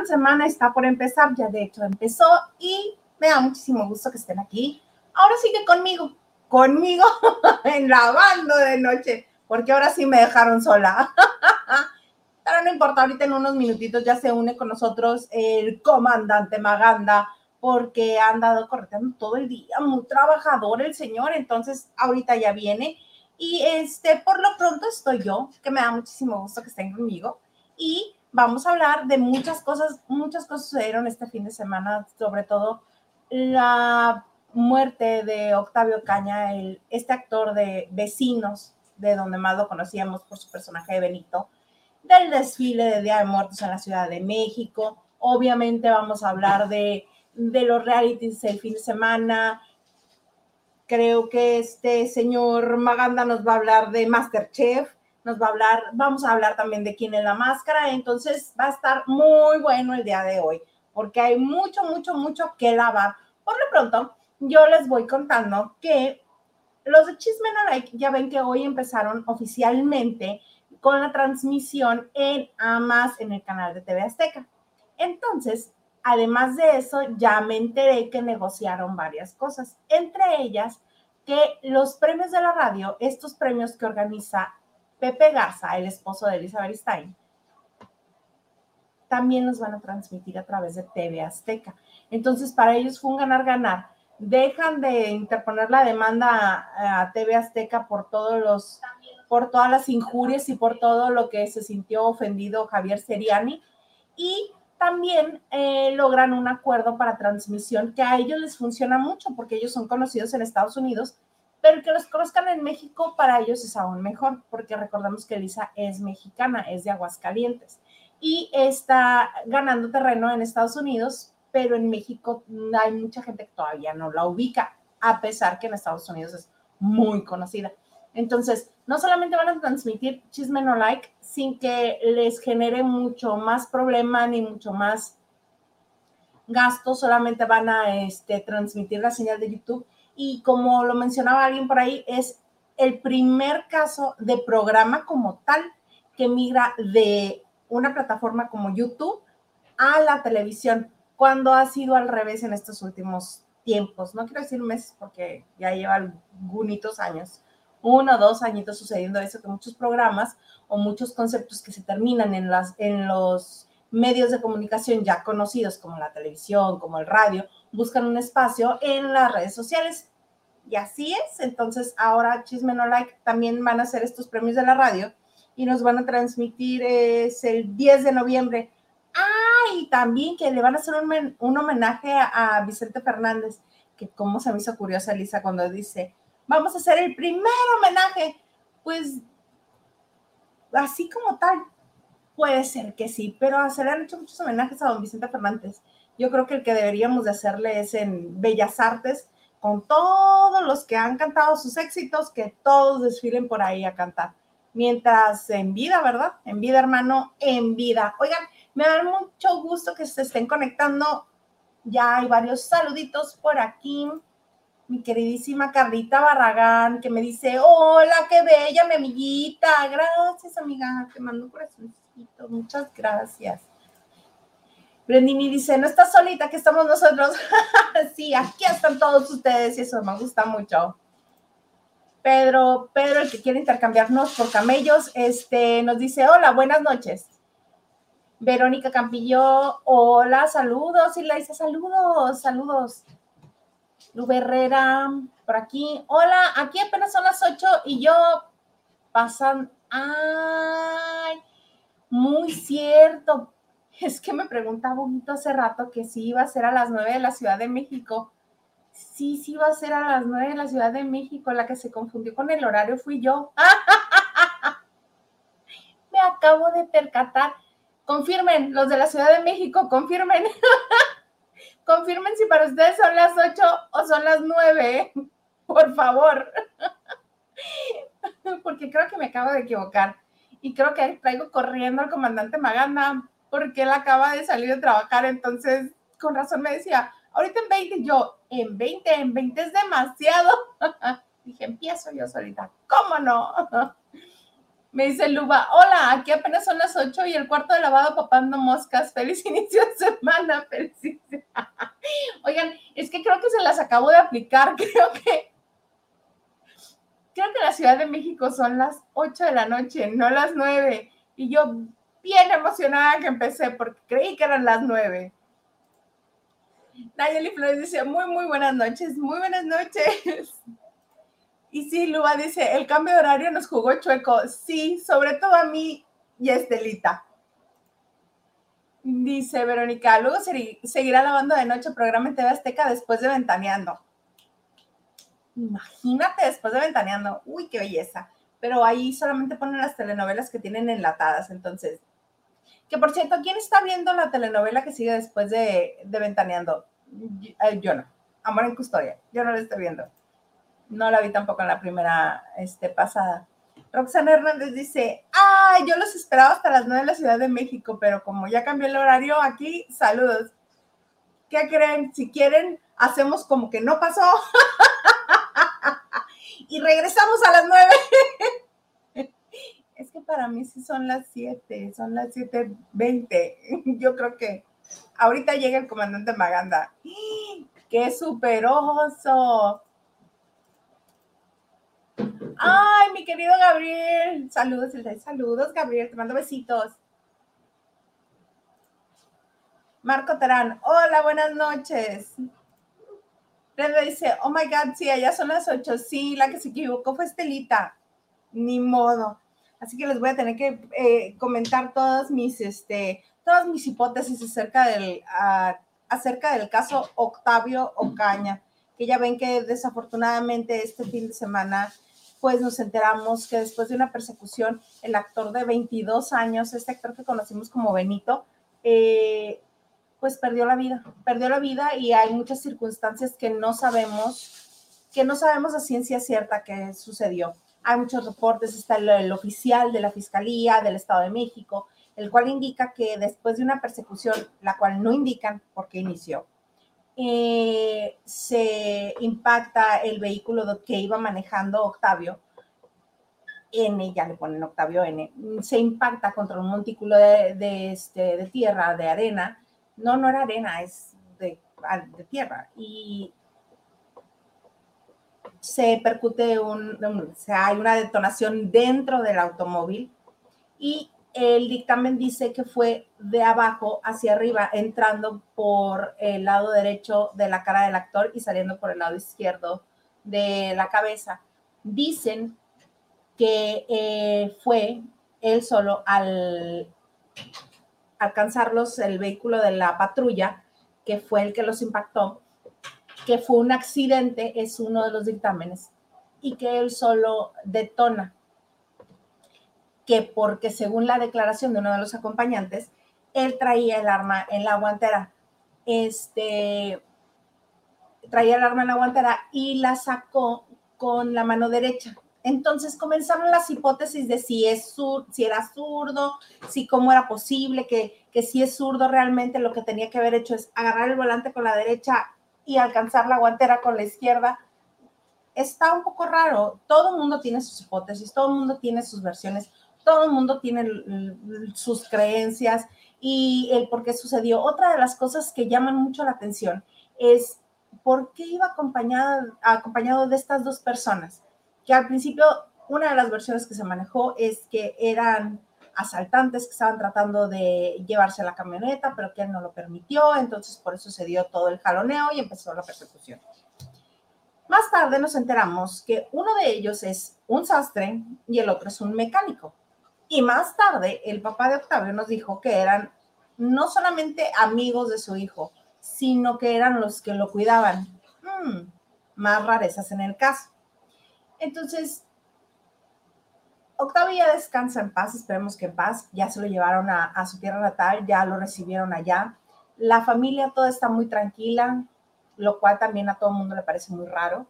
gran semana está por empezar. Ya de hecho empezó y me da muchísimo gusto que estén aquí. Ahora sigue conmigo, conmigo en la banda de noche, porque ahora sí me dejaron sola. Pero no importa, ahorita en unos minutitos ya se une con nosotros el comandante Maganda, porque ha andado correteando todo el día, muy trabajador el señor, entonces ahorita ya viene. Y este, por lo pronto estoy yo, que me da muchísimo gusto que estén conmigo. Y vamos a hablar de muchas cosas, muchas cosas sucedieron este fin de semana, sobre todo la muerte de Octavio Caña, este actor de Vecinos, de donde más lo conocíamos por su personaje de Benito, del desfile de Día de Muertos en la Ciudad de México. Obviamente vamos a hablar de, de los realities el fin de semana. Creo que este señor Maganda nos va a hablar de Masterchef, nos va a hablar, vamos a hablar también de quién es la máscara, entonces va a estar muy bueno el día de hoy, porque hay mucho, mucho, mucho que lavar. Por lo pronto, yo les voy contando que los de Chisme No Like ya ven que hoy empezaron oficialmente con la transmisión en AMAS en el canal de TV Azteca. Entonces, además de eso, ya me enteré que negociaron varias cosas, entre ellas que los premios de la radio, estos premios que organiza Pepe Garza, el esposo de Elizabeth Stein, también los van a transmitir a través de TV Azteca. Entonces, para ellos fue un ganar-ganar. Dejan de interponer la demanda a, TV Azteca por todos los, por todas las injurias y por todo lo que se sintió ofendido Javier Seriani. Y también eh, logran un acuerdo para transmisión que a ellos les funciona mucho porque ellos son conocidos en Estados Unidos pero que los conozcan en México para ellos es aún mejor, porque recordamos que Elisa es mexicana, es de Aguascalientes y está ganando terreno en Estados Unidos, pero en México hay mucha gente que todavía no la ubica, a pesar que en Estados Unidos es muy conocida. Entonces, no solamente van a transmitir chisme no like sin que les genere mucho más problema ni mucho más gasto, solamente van a este, transmitir la señal de YouTube, y como lo mencionaba alguien por ahí, es el primer caso de programa como tal que migra de una plataforma como YouTube a la televisión, cuando ha sido al revés en estos últimos tiempos. No quiero decir meses porque ya lleva algunos años, uno o dos añitos sucediendo eso, que muchos programas o muchos conceptos que se terminan en, las, en los medios de comunicación ya conocidos como la televisión, como el radio, buscan un espacio en las redes sociales. Y así es. Entonces, ahora Chisme No Like también van a hacer estos premios de la radio y nos van a transmitir es el 10 de noviembre. Ah, y también que le van a hacer un, un homenaje a, a, Vicente Fernández, que como se me hizo curiosa Lisa cuando dice, vamos a hacer el primer homenaje. Pues así como tal, puede ser que sí, pero se le han hecho muchos homenajes a don Vicente Fernández yo creo que el que deberíamos de hacerle es en Bellas Artes, con todos los que han cantado sus éxitos, que todos desfilen por ahí a cantar. Mientras en vida, ¿verdad? En vida, hermano, en vida. Oigan, me da mucho gusto que se estén conectando. Ya hay varios saluditos por aquí. Mi queridísima Carlita Barragán, que me dice, hola, qué bella, mi amiguita. Gracias, amiga. Te mando un corazoncito. Muchas gracias. Brendini dice, no estás solita, que estamos nosotros. sí, aquí están todos ustedes y eso me gusta mucho. Pedro, Pedro, el que quiere intercambiarnos por camellos, este, nos dice, hola, buenas noches. Verónica Campillo, hola, saludos. Y la dice, saludos, saludos. Lu Herrera, por aquí. Hola, aquí apenas son las ocho y yo pasan. Ay, muy cierto. Es que me preguntaba bonito hace rato que si iba a ser a las nueve de la Ciudad de México. Sí, sí iba a ser a las nueve de la Ciudad de México. La que se confundió con el horario fui yo. me acabo de percatar. Confirmen, los de la Ciudad de México, confirmen. confirmen si para ustedes son las ocho o son las nueve. Por favor. Porque creo que me acabo de equivocar. Y creo que traigo corriendo al comandante Maganda porque él acaba de salir de trabajar, entonces con razón me decía, ahorita en 20, yo, en 20, en 20 es demasiado. Dije, empiezo yo solita, ¿cómo no? Me dice Luba, hola, aquí apenas son las 8 y el cuarto de lavado papando moscas. Feliz inicio de semana, feliz. Oigan, es que creo que se las acabo de aplicar. Creo que, creo que en la Ciudad de México son las 8 de la noche, no las 9. Y yo bien emocionada que empecé porque creí que eran las 9. Nayeli Flores dice, muy, muy buenas noches, muy buenas noches. Y sí, Luba dice, el cambio de horario nos jugó chueco. Sí, sobre todo a mí y a Estelita. Dice Verónica, luego seguirá la banda de noche programa en TV Azteca después de Ventaneando. Imagínate después de Ventaneando. Uy, qué belleza. Pero ahí solamente ponen las telenovelas que tienen enlatadas. Entonces, que por cierto, ¿quién está viendo la telenovela que sigue después de, de Ventaneando? Yo, yo no. Amor en custodia. Yo no la estoy viendo. No la vi tampoco en la primera este, pasada. Roxana Hernández dice, ay, yo los esperaba hasta las 9 de la Ciudad de México, pero como ya cambió el horario aquí, saludos. ¿Qué creen? Si quieren, hacemos como que no pasó. y regresamos a las 9. es que para mí sí son las 7, son las 7.20. Yo creo que ahorita llega el comandante Maganda. ¡Qué superoso! Ay, mi querido Gabriel. Saludos, saludos, Gabriel. Te mando besitos. Marco Terán. Hola, buenas noches. Brenda dice, oh my God, sí, allá son las ocho. Sí, la que se equivocó fue Estelita. Ni modo. Así que les voy a tener que eh, comentar todas mis, este, todas mis hipótesis acerca del, acerca del caso Octavio Ocaña, que ya ven que desafortunadamente este fin de semana pues nos enteramos que después de una persecución, el actor de 22 años, este actor que conocimos como Benito, eh, pues perdió la vida, perdió la vida y hay muchas circunstancias que no sabemos, que no sabemos a ciencia cierta que sucedió. Hay muchos reportes, está el, oficial de la Fiscalía del Estado de México, el cual indica que después de una persecución, la cual no indican por qué inició, eh, se impacta el vehículo que iba manejando Octavio, N, ya le ponen Octavio N, se impacta contra un montículo de, este, de tierra, de arena. No, no era arena, es de, de tierra. Y se percute un, sea, hay una detonación dentro del automóvil y el dictamen dice que fue de abajo hacia arriba, entrando por el lado derecho de la cara del actor y saliendo por el lado izquierdo de la cabeza. Dicen que eh, fue él solo al alcanzarlos el vehículo de la patrulla, que fue el que los impactó, que fue un accidente, es uno de los dictámenes, y que él solo detona que porque según la declaración de uno de los acompañantes, él traía el arma en la guantera. Este, traía el arma en la guantera y la sacó con la mano derecha. Entonces comenzaron las hipótesis de si, es si era zurdo, si cómo era posible, que, que si es zurdo realmente lo que tenía que haber hecho es agarrar el volante con la derecha y alcanzar la guantera con la izquierda. Está un poco raro. Todo el mundo tiene sus hipótesis, todo el mundo tiene sus versiones todo el mundo tiene sus creencias y el por qué sucedió. Otra de las cosas que llaman mucho la atención es por qué iba acompañado, acompañado de estas dos personas, que al principio una de las versiones que se manejó es que eran asaltantes que estaban tratando de llevarse la camioneta, pero que él no lo permitió, entonces por eso se dio todo el jaloneo y empezó la persecución. Más tarde nos enteramos que uno de ellos es un sastre y el otro es un mecánico. Y más tarde, el papá de Octavio nos dijo que eran no solamente amigos de su hijo, sino que eran los que lo cuidaban. Hmm, más rarezas en el caso. Entonces, Octavio ya descansa en paz, esperemos que en paz. Ya se lo llevaron a, a su tierra natal, ya lo recibieron allá. La familia toda está muy tranquila, lo cual también a todo el mundo le parece muy raro.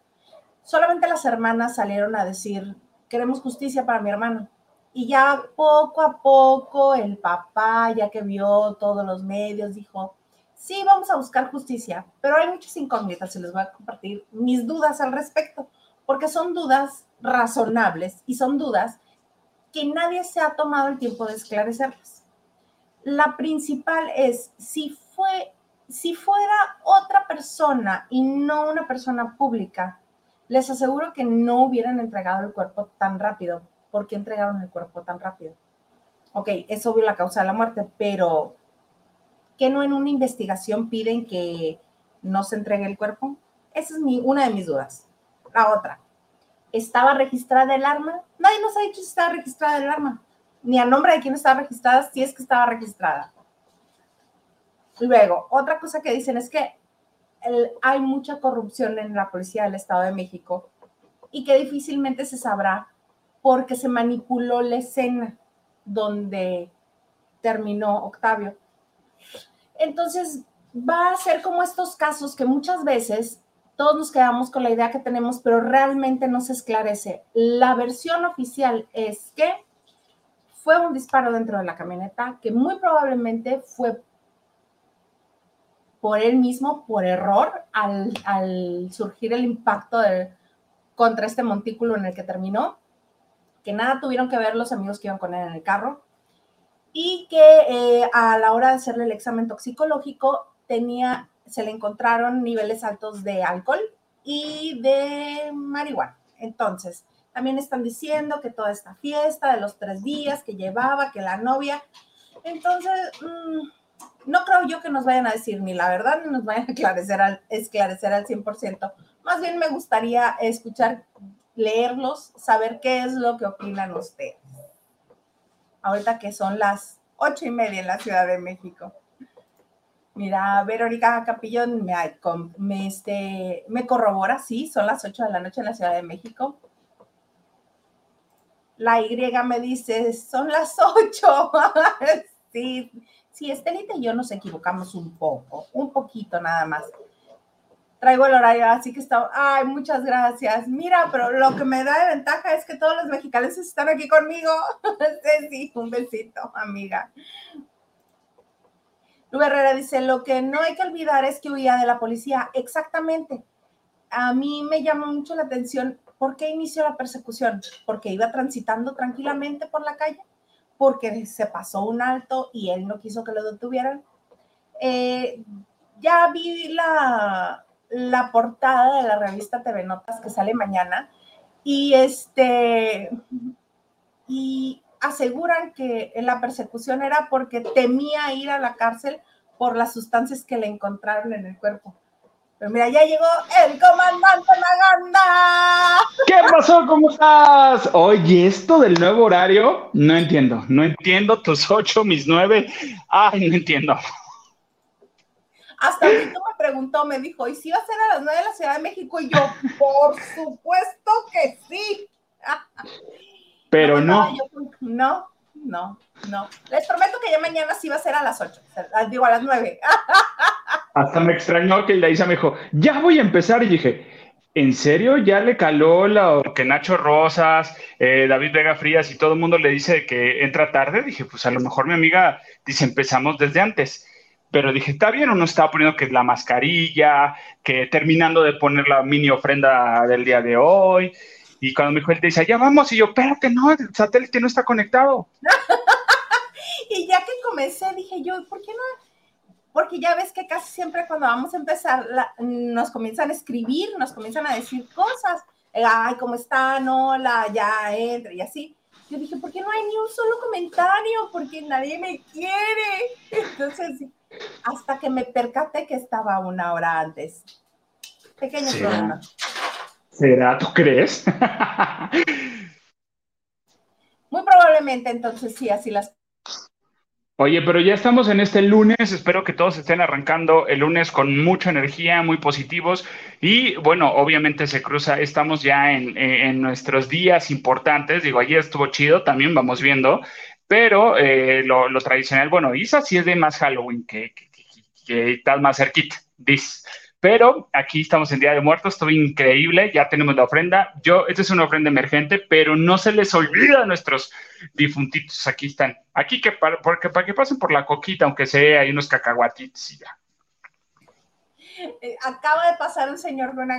Solamente las hermanas salieron a decir, queremos justicia para mi hermano. Y ya poco a poco el papá, ya que vio todos los medios, dijo, sí, vamos a buscar justicia, pero hay muchas incógnitas y les voy a compartir mis dudas al respecto, porque son dudas razonables y son dudas que nadie se ha tomado el tiempo de esclarecerlas. La principal es, si, fue, si fuera otra persona y no una persona pública, les aseguro que no hubieran entregado el cuerpo tan rápido. ¿Por qué entregaron el cuerpo tan rápido? Ok, es obvio la causa de la muerte, pero ¿qué no en una investigación piden que no se entregue el cuerpo? Esa es mi, una de mis dudas. La otra, ¿estaba registrada el arma? Nadie nos ha dicho si estaba registrada el arma, ni a nombre de quién estaba registrada, si es que estaba registrada. Luego, otra cosa que dicen es que hay mucha corrupción en la policía del Estado de México y que difícilmente se sabrá porque se manipuló la escena donde terminó Octavio. Entonces, va a ser como estos casos que muchas veces todos nos quedamos con la idea que tenemos, pero realmente no se esclarece. La versión oficial es que fue un disparo dentro de la camioneta, que muy probablemente fue por él mismo, por error, al, surgir el impacto contra este montículo en el que terminó, que nada tuvieron que ver los amigos que iban con él en el carro, y que eh, a la hora de hacerle el examen toxicológico tenía se le encontraron niveles altos de alcohol y de marihuana. Entonces, también están diciendo que toda esta fiesta de los tres días que llevaba, que la novia. Entonces, mm, no creo yo que nos vayan a decir ni la verdad ni nos vayan a esclarecer al, esclarecer al 100%. Más bien me gustaría escuchar, leerlos, saber qué es lo que opinan ustedes. Ahorita que son las ocho y media en la Ciudad de México. Mira, Verónica Capillón me, este, me corrobora, sí, son las 8 de la noche en la Ciudad de México. La Y me dice, son las 8. sí, sí, Estelita y yo nos equivocamos un poco, un poquito nada más. Traigo el horario, así que está. Ay, muchas gracias. Mira, pero lo que me da de ventaja es que todos los mexicanos están aquí conmigo. sí, un besito, amiga. Lu Herrera dice, lo que no hay que olvidar es que huía de la policía. Exactamente. A mí me llama mucho la atención, ¿por qué inició la persecución? Porque iba transitando tranquilamente por la calle, porque se pasó un alto y él no quiso que lo detuvieran. Eh, ya vi la, la portada de la revista TV Notas que sale mañana y este y aseguran que la persecución era porque temía ir a la cárcel por las sustancias que le encontraron en el cuerpo. Pero mira, ya llegó el comandante Maganda. ¿Qué pasó? ¿Cómo estás? Oye, esto del nuevo horario, no entiendo. No entiendo tus ocho, mis nueve. Ay, no entiendo. Hasta ahorita me preguntó, me dijo, ¿y si va a ser a las nueve de la Ciudad de México? Y yo, por supuesto que sí. Pero no. No, no, no, Les prometo que ya mañana sí va a ser a las 8, digo a las 9. Hasta me extrañó que Isa me dijo, ya voy a empezar. Y dije, ¿en serio? ¿Ya le caló lo que Nacho Rosas, eh, David Vega Frías y todo el mundo le dice que entra tarde? Dije, pues a lo mejor mi amiga dice, empezamos desde antes. Pero dije, está bien, uno estaba poniendo que la mascarilla, que terminando de poner la mini ofrenda del día de hoy, y cuando me dijo, él dice, ya vamos, y yo, espérate, no, el satélite no está conectado. y ya que comencé, dije yo, ¿por qué no? Porque ya ves que casi siempre cuando vamos a empezar, nos comienzan a escribir, nos comienzan a decir cosas. Ay, ¿cómo están? Hola, ya entra y así. Yo dije, ¿por qué no hay ni un solo comentario? Porque nadie me quiere. Entonces, hasta que me percaté que estaba una hora antes. Pequeño problema. ¿Será? ¿Tú crees? Muy probablemente, entonces sí, así las. Oye, pero ya estamos en este lunes, espero que todos estén arrancando el lunes con mucha energía, muy positivos y bueno, obviamente se cruza, estamos ya en, nuestros días importantes, digo, ayer estuvo chido, también vamos viendo, pero eh, lo, tradicional, bueno, Isa sí es de más Halloween que, que, que, estás más cerquita, dice. Pero aquí estamos en Día de Muertos, estuvo increíble, ya tenemos la ofrenda. Yo, esta es una ofrenda emergente, pero no se les olvida a nuestros difuntitos, aquí están. Aquí que para, porque para que pasen por la coquita, aunque sea, hay unos cacahuatitos y ya. Eh, acaba de pasar un señor con una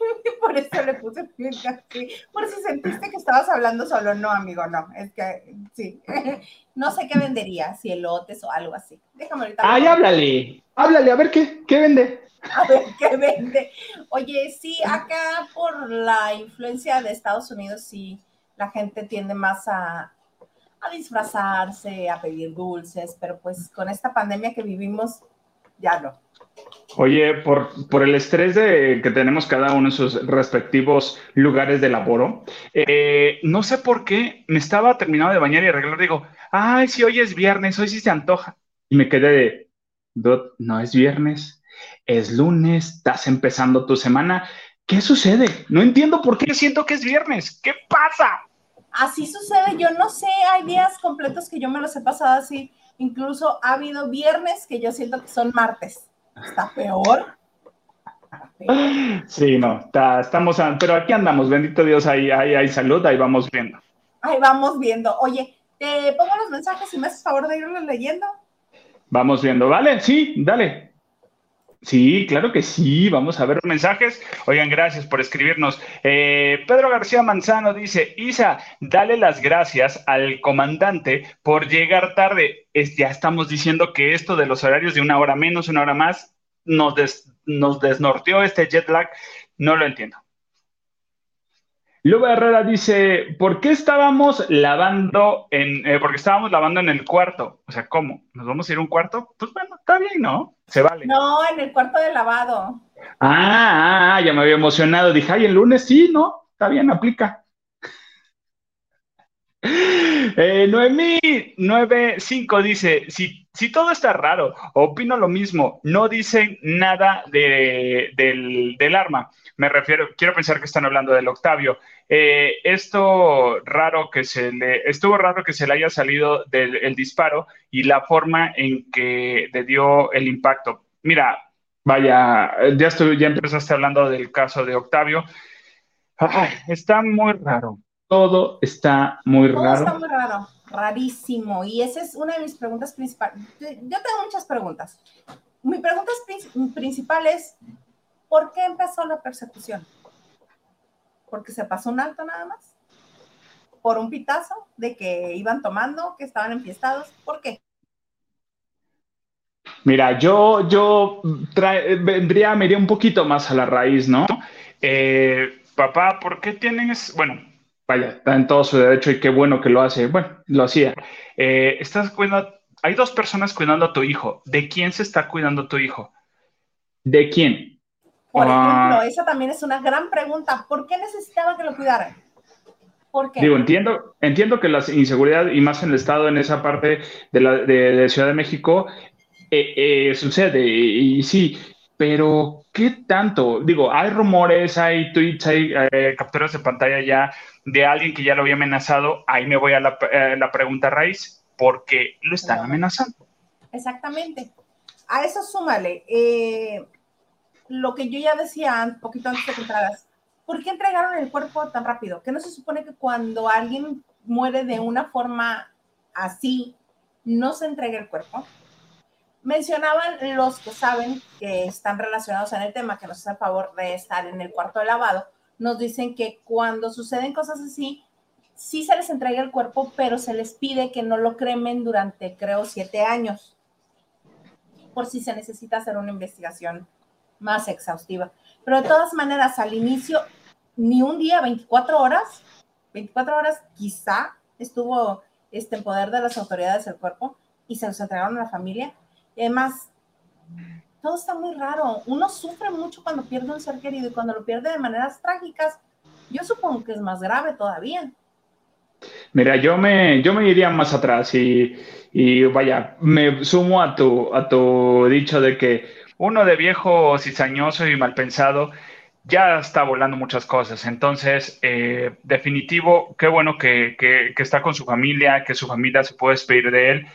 por eso le puse así. Por si sentiste que estabas hablando solo. No, amigo, no. Es que sí. No sé qué vendería, si elotes o algo así. Déjame ahorita. Ay, háblale. Háblale, a ver qué, qué vende. A ver qué vende. Oye, sí, acá por la influencia de Estados Unidos, sí, la gente tiende más a, a disfrazarse, a pedir dulces, pero pues con esta pandemia que vivimos, ya no. Oye, por, por, el estrés de, que tenemos cada uno en sus respectivos lugares de laboro, eh, no sé por qué me estaba terminando de bañar y arreglar. Digo, ay, si hoy es viernes, hoy sí se antoja. Y me quedé de, no es viernes, es lunes, estás empezando tu semana. ¿Qué sucede? No entiendo por qué siento que es viernes. ¿Qué pasa? Así sucede, yo no sé, hay días completos que yo me los he pasado así. Incluso ha habido viernes que yo siento que son martes. Está peor. Sí, no, estamos, pero aquí andamos, bendito Dios, ahí, ahí hay salud, ahí vamos viendo. Ahí vamos viendo. Oye, te pongo los mensajes y me haces favor de irlos leyendo. Vamos viendo, ¿vale? Sí, dale. Sí, claro que sí. Vamos a ver los mensajes. Oigan, gracias por escribirnos. Eh, Pedro García Manzano dice, Isa, dale las gracias al comandante por llegar tarde. ya estamos diciendo que esto de los horarios de una hora menos, una hora más, nos, nos desnorteó este jet lag. No lo entiendo. Luba Herrera dice, ¿por qué estábamos lavando en, eh, porque estábamos lavando en el cuarto? O sea, ¿cómo? ¿Nos vamos a ir a un cuarto? Pues bueno, está bien, ¿no? Se vale. No, en el cuarto de lavado. Ah, ah, ya me había emocionado. Dije, ay, el lunes sí, ¿no? Está bien, aplica. Eh, Noemí 95 dice, si, si todo está raro, opino lo mismo, no dicen nada de, del, del arma me refiero, quiero pensar que están hablando del Octavio. Eh, esto raro que se le, estuvo raro que se le haya salido del disparo y la forma en que le dio el impacto. Mira, vaya, ya, estoy, ya empezaste hablando del caso de Octavio. está muy raro. Todo está muy Todo raro. Está muy raro, rarísimo. Y esa es una de mis preguntas principales. Yo tengo muchas preguntas. Mi pregunta principal es, ¿Por qué empezó la persecución? ¿Porque se pasó un alto nada más? ¿Por un pitazo de que iban tomando, que estaban enfiestados? ¿Por qué? Mira, yo, yo vendría, me iría un poquito más a la raíz, ¿no? Eh, papá, ¿por qué tienen, bueno, vaya, está en todo su derecho y qué bueno que lo hace, bueno, lo hacía. Eh, estás cuidando, hay dos personas cuidando a tu hijo. ¿De quién se está cuidando tu hijo? ¿De quién? Por ah. ejemplo, esa también es una gran pregunta. ¿Por qué necesitaba que lo cuidaran? ¿Por qué? Digo, entiendo, entiendo que la inseguridad, y más en el estado, en esa parte de, la, de, Ciudad de México, eh, eh, sucede, y, sí, pero ¿qué tanto? Digo, hay rumores, hay tweets, hay eh, capturas de pantalla ya de alguien que ya lo había amenazado. Ahí me voy a la, la pregunta raíz, ¿por qué lo están amenazando? Exactamente. A eso súmale. Eh, lo que yo ya decía un poquito antes de que entraras, ¿por qué entregaron el cuerpo tan rápido? Que no se supone que cuando alguien muere de una forma así, no se entregue el cuerpo. Mencionaban los que saben que están relacionados en el tema, que nos hacen favor de estar en el cuarto de lavado, nos dicen que cuando suceden cosas así, sí se les entrega el cuerpo, pero se les pide que no lo cremen durante, creo, siete años, por si se necesita hacer una investigación más exhaustiva. Pero de todas maneras, al inicio, ni un día, 24 horas, 24 horas quizá estuvo este, en poder de las autoridades del cuerpo y se los entregaron a la familia. Y además, todo está muy raro. Uno sufre mucho cuando pierde un ser querido y cuando lo pierde de maneras trágicas, yo supongo que es más grave todavía. Mira, yo me, yo me iría más atrás y, y vaya, me sumo a tu, a tu dicho de que uno de viejo cizañoso y mal pensado ya está volando muchas cosas. Entonces, eh, definitivo, qué bueno que, está con su familia, que su familia se puede despedir de él,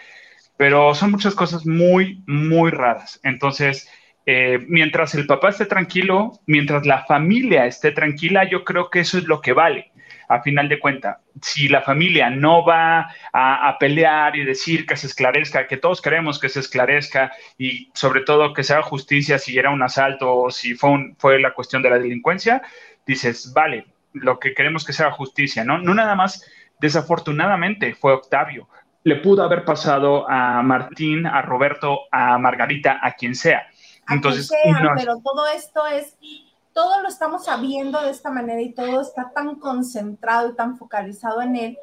pero son muchas cosas muy, muy raras. Entonces, eh, mientras el papá esté tranquilo, mientras la familia esté tranquila, yo creo que eso es lo que vale. a final de cuenta, si la familia no va a, pelear y decir que se esclarezca, que todos queremos que se esclarezca y sobre todo que se haga justicia si era un asalto o si fue, fue la cuestión de la delincuencia, dices, vale, lo que queremos que sea justicia, ¿no? No nada más, desafortunadamente fue Octavio, le pudo haber pasado a Martín, a Roberto, a Margarita, a quien sea. Entonces, pero todo esto es, todo lo estamos sabiendo de esta manera y todo está tan concentrado y tan focalizado en él,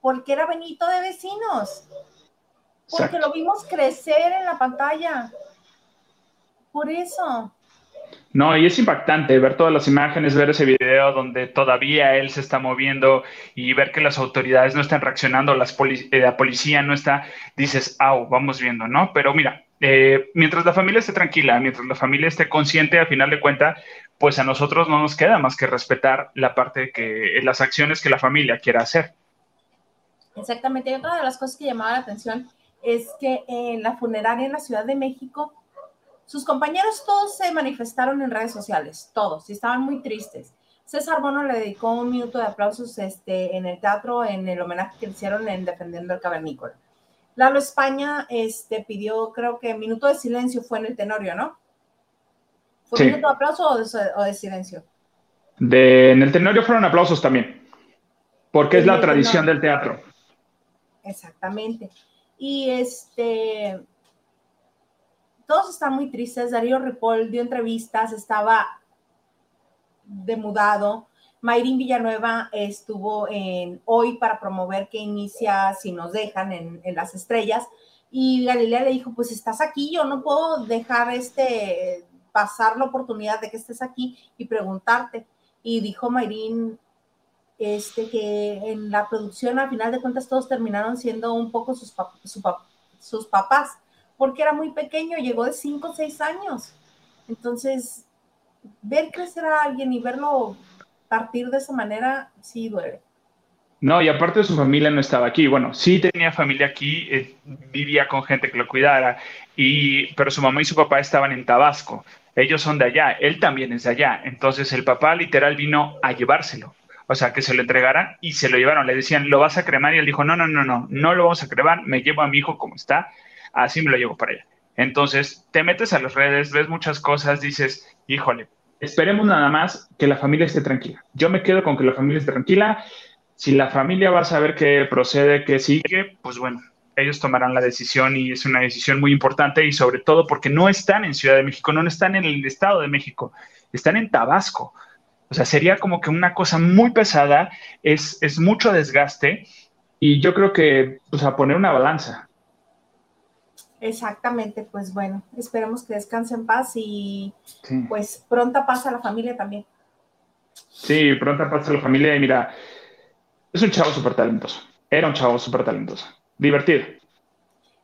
porque era Benito de vecinos, porque lo vimos crecer en la pantalla. Por eso. No, y es impactante ver todas las imágenes, ver ese video donde todavía él se está moviendo y ver que las autoridades no están reaccionando, las eh, la policía no está, dices, au, vamos viendo, ¿no? Pero mira, eh, mientras la familia esté tranquila, mientras la familia esté consciente, a final de cuentas, pues a nosotros no nos queda más que respetar la parte que, las acciones que la familia quiera hacer. Exactamente, y otra de las cosas que llamaba la atención es que en la funeraria en la Ciudad de México, sus compañeros todos se manifestaron en redes sociales, todos, y estaban muy tristes. César Bono le dedicó un minuto de aplausos este, en el teatro en el homenaje que le hicieron en Defendiendo el Cavernícola. Lalo España este, pidió, creo que minuto de silencio fue en el Tenorio, ¿no? ¿Fue minuto de aplauso o de, silencio? en el Tenorio fueron aplausos también, porque es la tradición del teatro. Exactamente. Y este, todos están muy tristes. Darío Ripoll dio entrevistas, estaba demudado. Mayrín Villanueva estuvo en hoy para promover que inicia Si nos dejan en, las estrellas. Y Galilea le dijo, pues estás aquí, yo no puedo dejar este, pasar la oportunidad de que estés aquí y preguntarte. Y dijo Mayrín este, que en la producción, a final de cuentas, todos terminaron siendo un poco sus, sus papás porque era muy pequeño, llegó de 5 o 6 años. Entonces, ver crecer a alguien y verlo partir de esa manera, sí duele. No, y aparte su familia no estaba aquí. Bueno, sí tenía familia aquí, eh, vivía con gente que lo cuidara, y, pero su mamá y su papá estaban en Tabasco. Ellos son de allá, él también es de allá. Entonces el papá literal vino a llevárselo. O sea, que se lo entregaran y se lo llevaron. Le decían, ¿lo vas a cremar? Y él dijo, no, no, no, no, no lo vamos a cremar, me llevo a mi hijo como está así me lo llevo para allá. Entonces, te metes a las redes, ves muchas cosas, dices, híjole, esperemos nada más que la familia esté tranquila. Yo me quedo con que la familia esté tranquila. Si la familia va a saber qué procede, qué sigue, pues bueno, ellos tomarán la decisión y es una decisión muy importante y sobre todo porque no están en Ciudad de México, no están en el Estado de México, están en Tabasco. O sea, sería como que una cosa muy pesada, es, es mucho desgaste y yo creo que, pues a poner una balanza, Exactamente, pues bueno, esperemos que descanse en paz y pues pronta paz a la familia también. Sí, pronta paz a la familia y mira, es un chavo súper talentoso, era un chavo súper talentoso, divertido.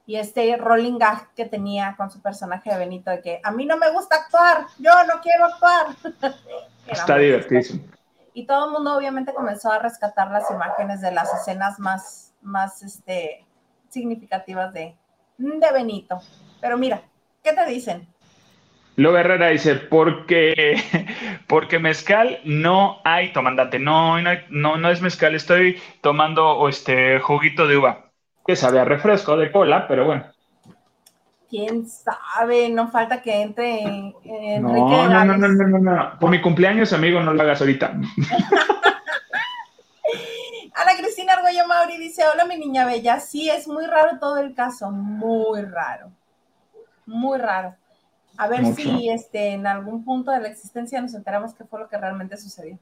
Y este rolling gag que tenía con su personaje de Benito, de que a mí no me gusta actuar, yo no quiero actuar. Está divertidísimo. Y todo el mundo obviamente comenzó a rescatar las imágenes de las escenas más, más este, significativas de, de Benito. Pero mira, ¿qué te dicen? Lo Herrera dice, porque, porque mezcal no hay tomandante, no, no, no es mezcal, estoy tomando este juguito de uva, que sabe a refresco de cola, pero bueno. Quién sabe, no falta que entre Enrique. No, no, no, no, no, no, por mi cumpleaños, amigo, no lo hagas ahorita. Argüello Mauri dice, hola mi niña bella, sí, es muy raro todo el caso, muy raro, muy raro. A ver si este, en algún punto de la existencia nos enteramos qué fue lo que realmente sucedió.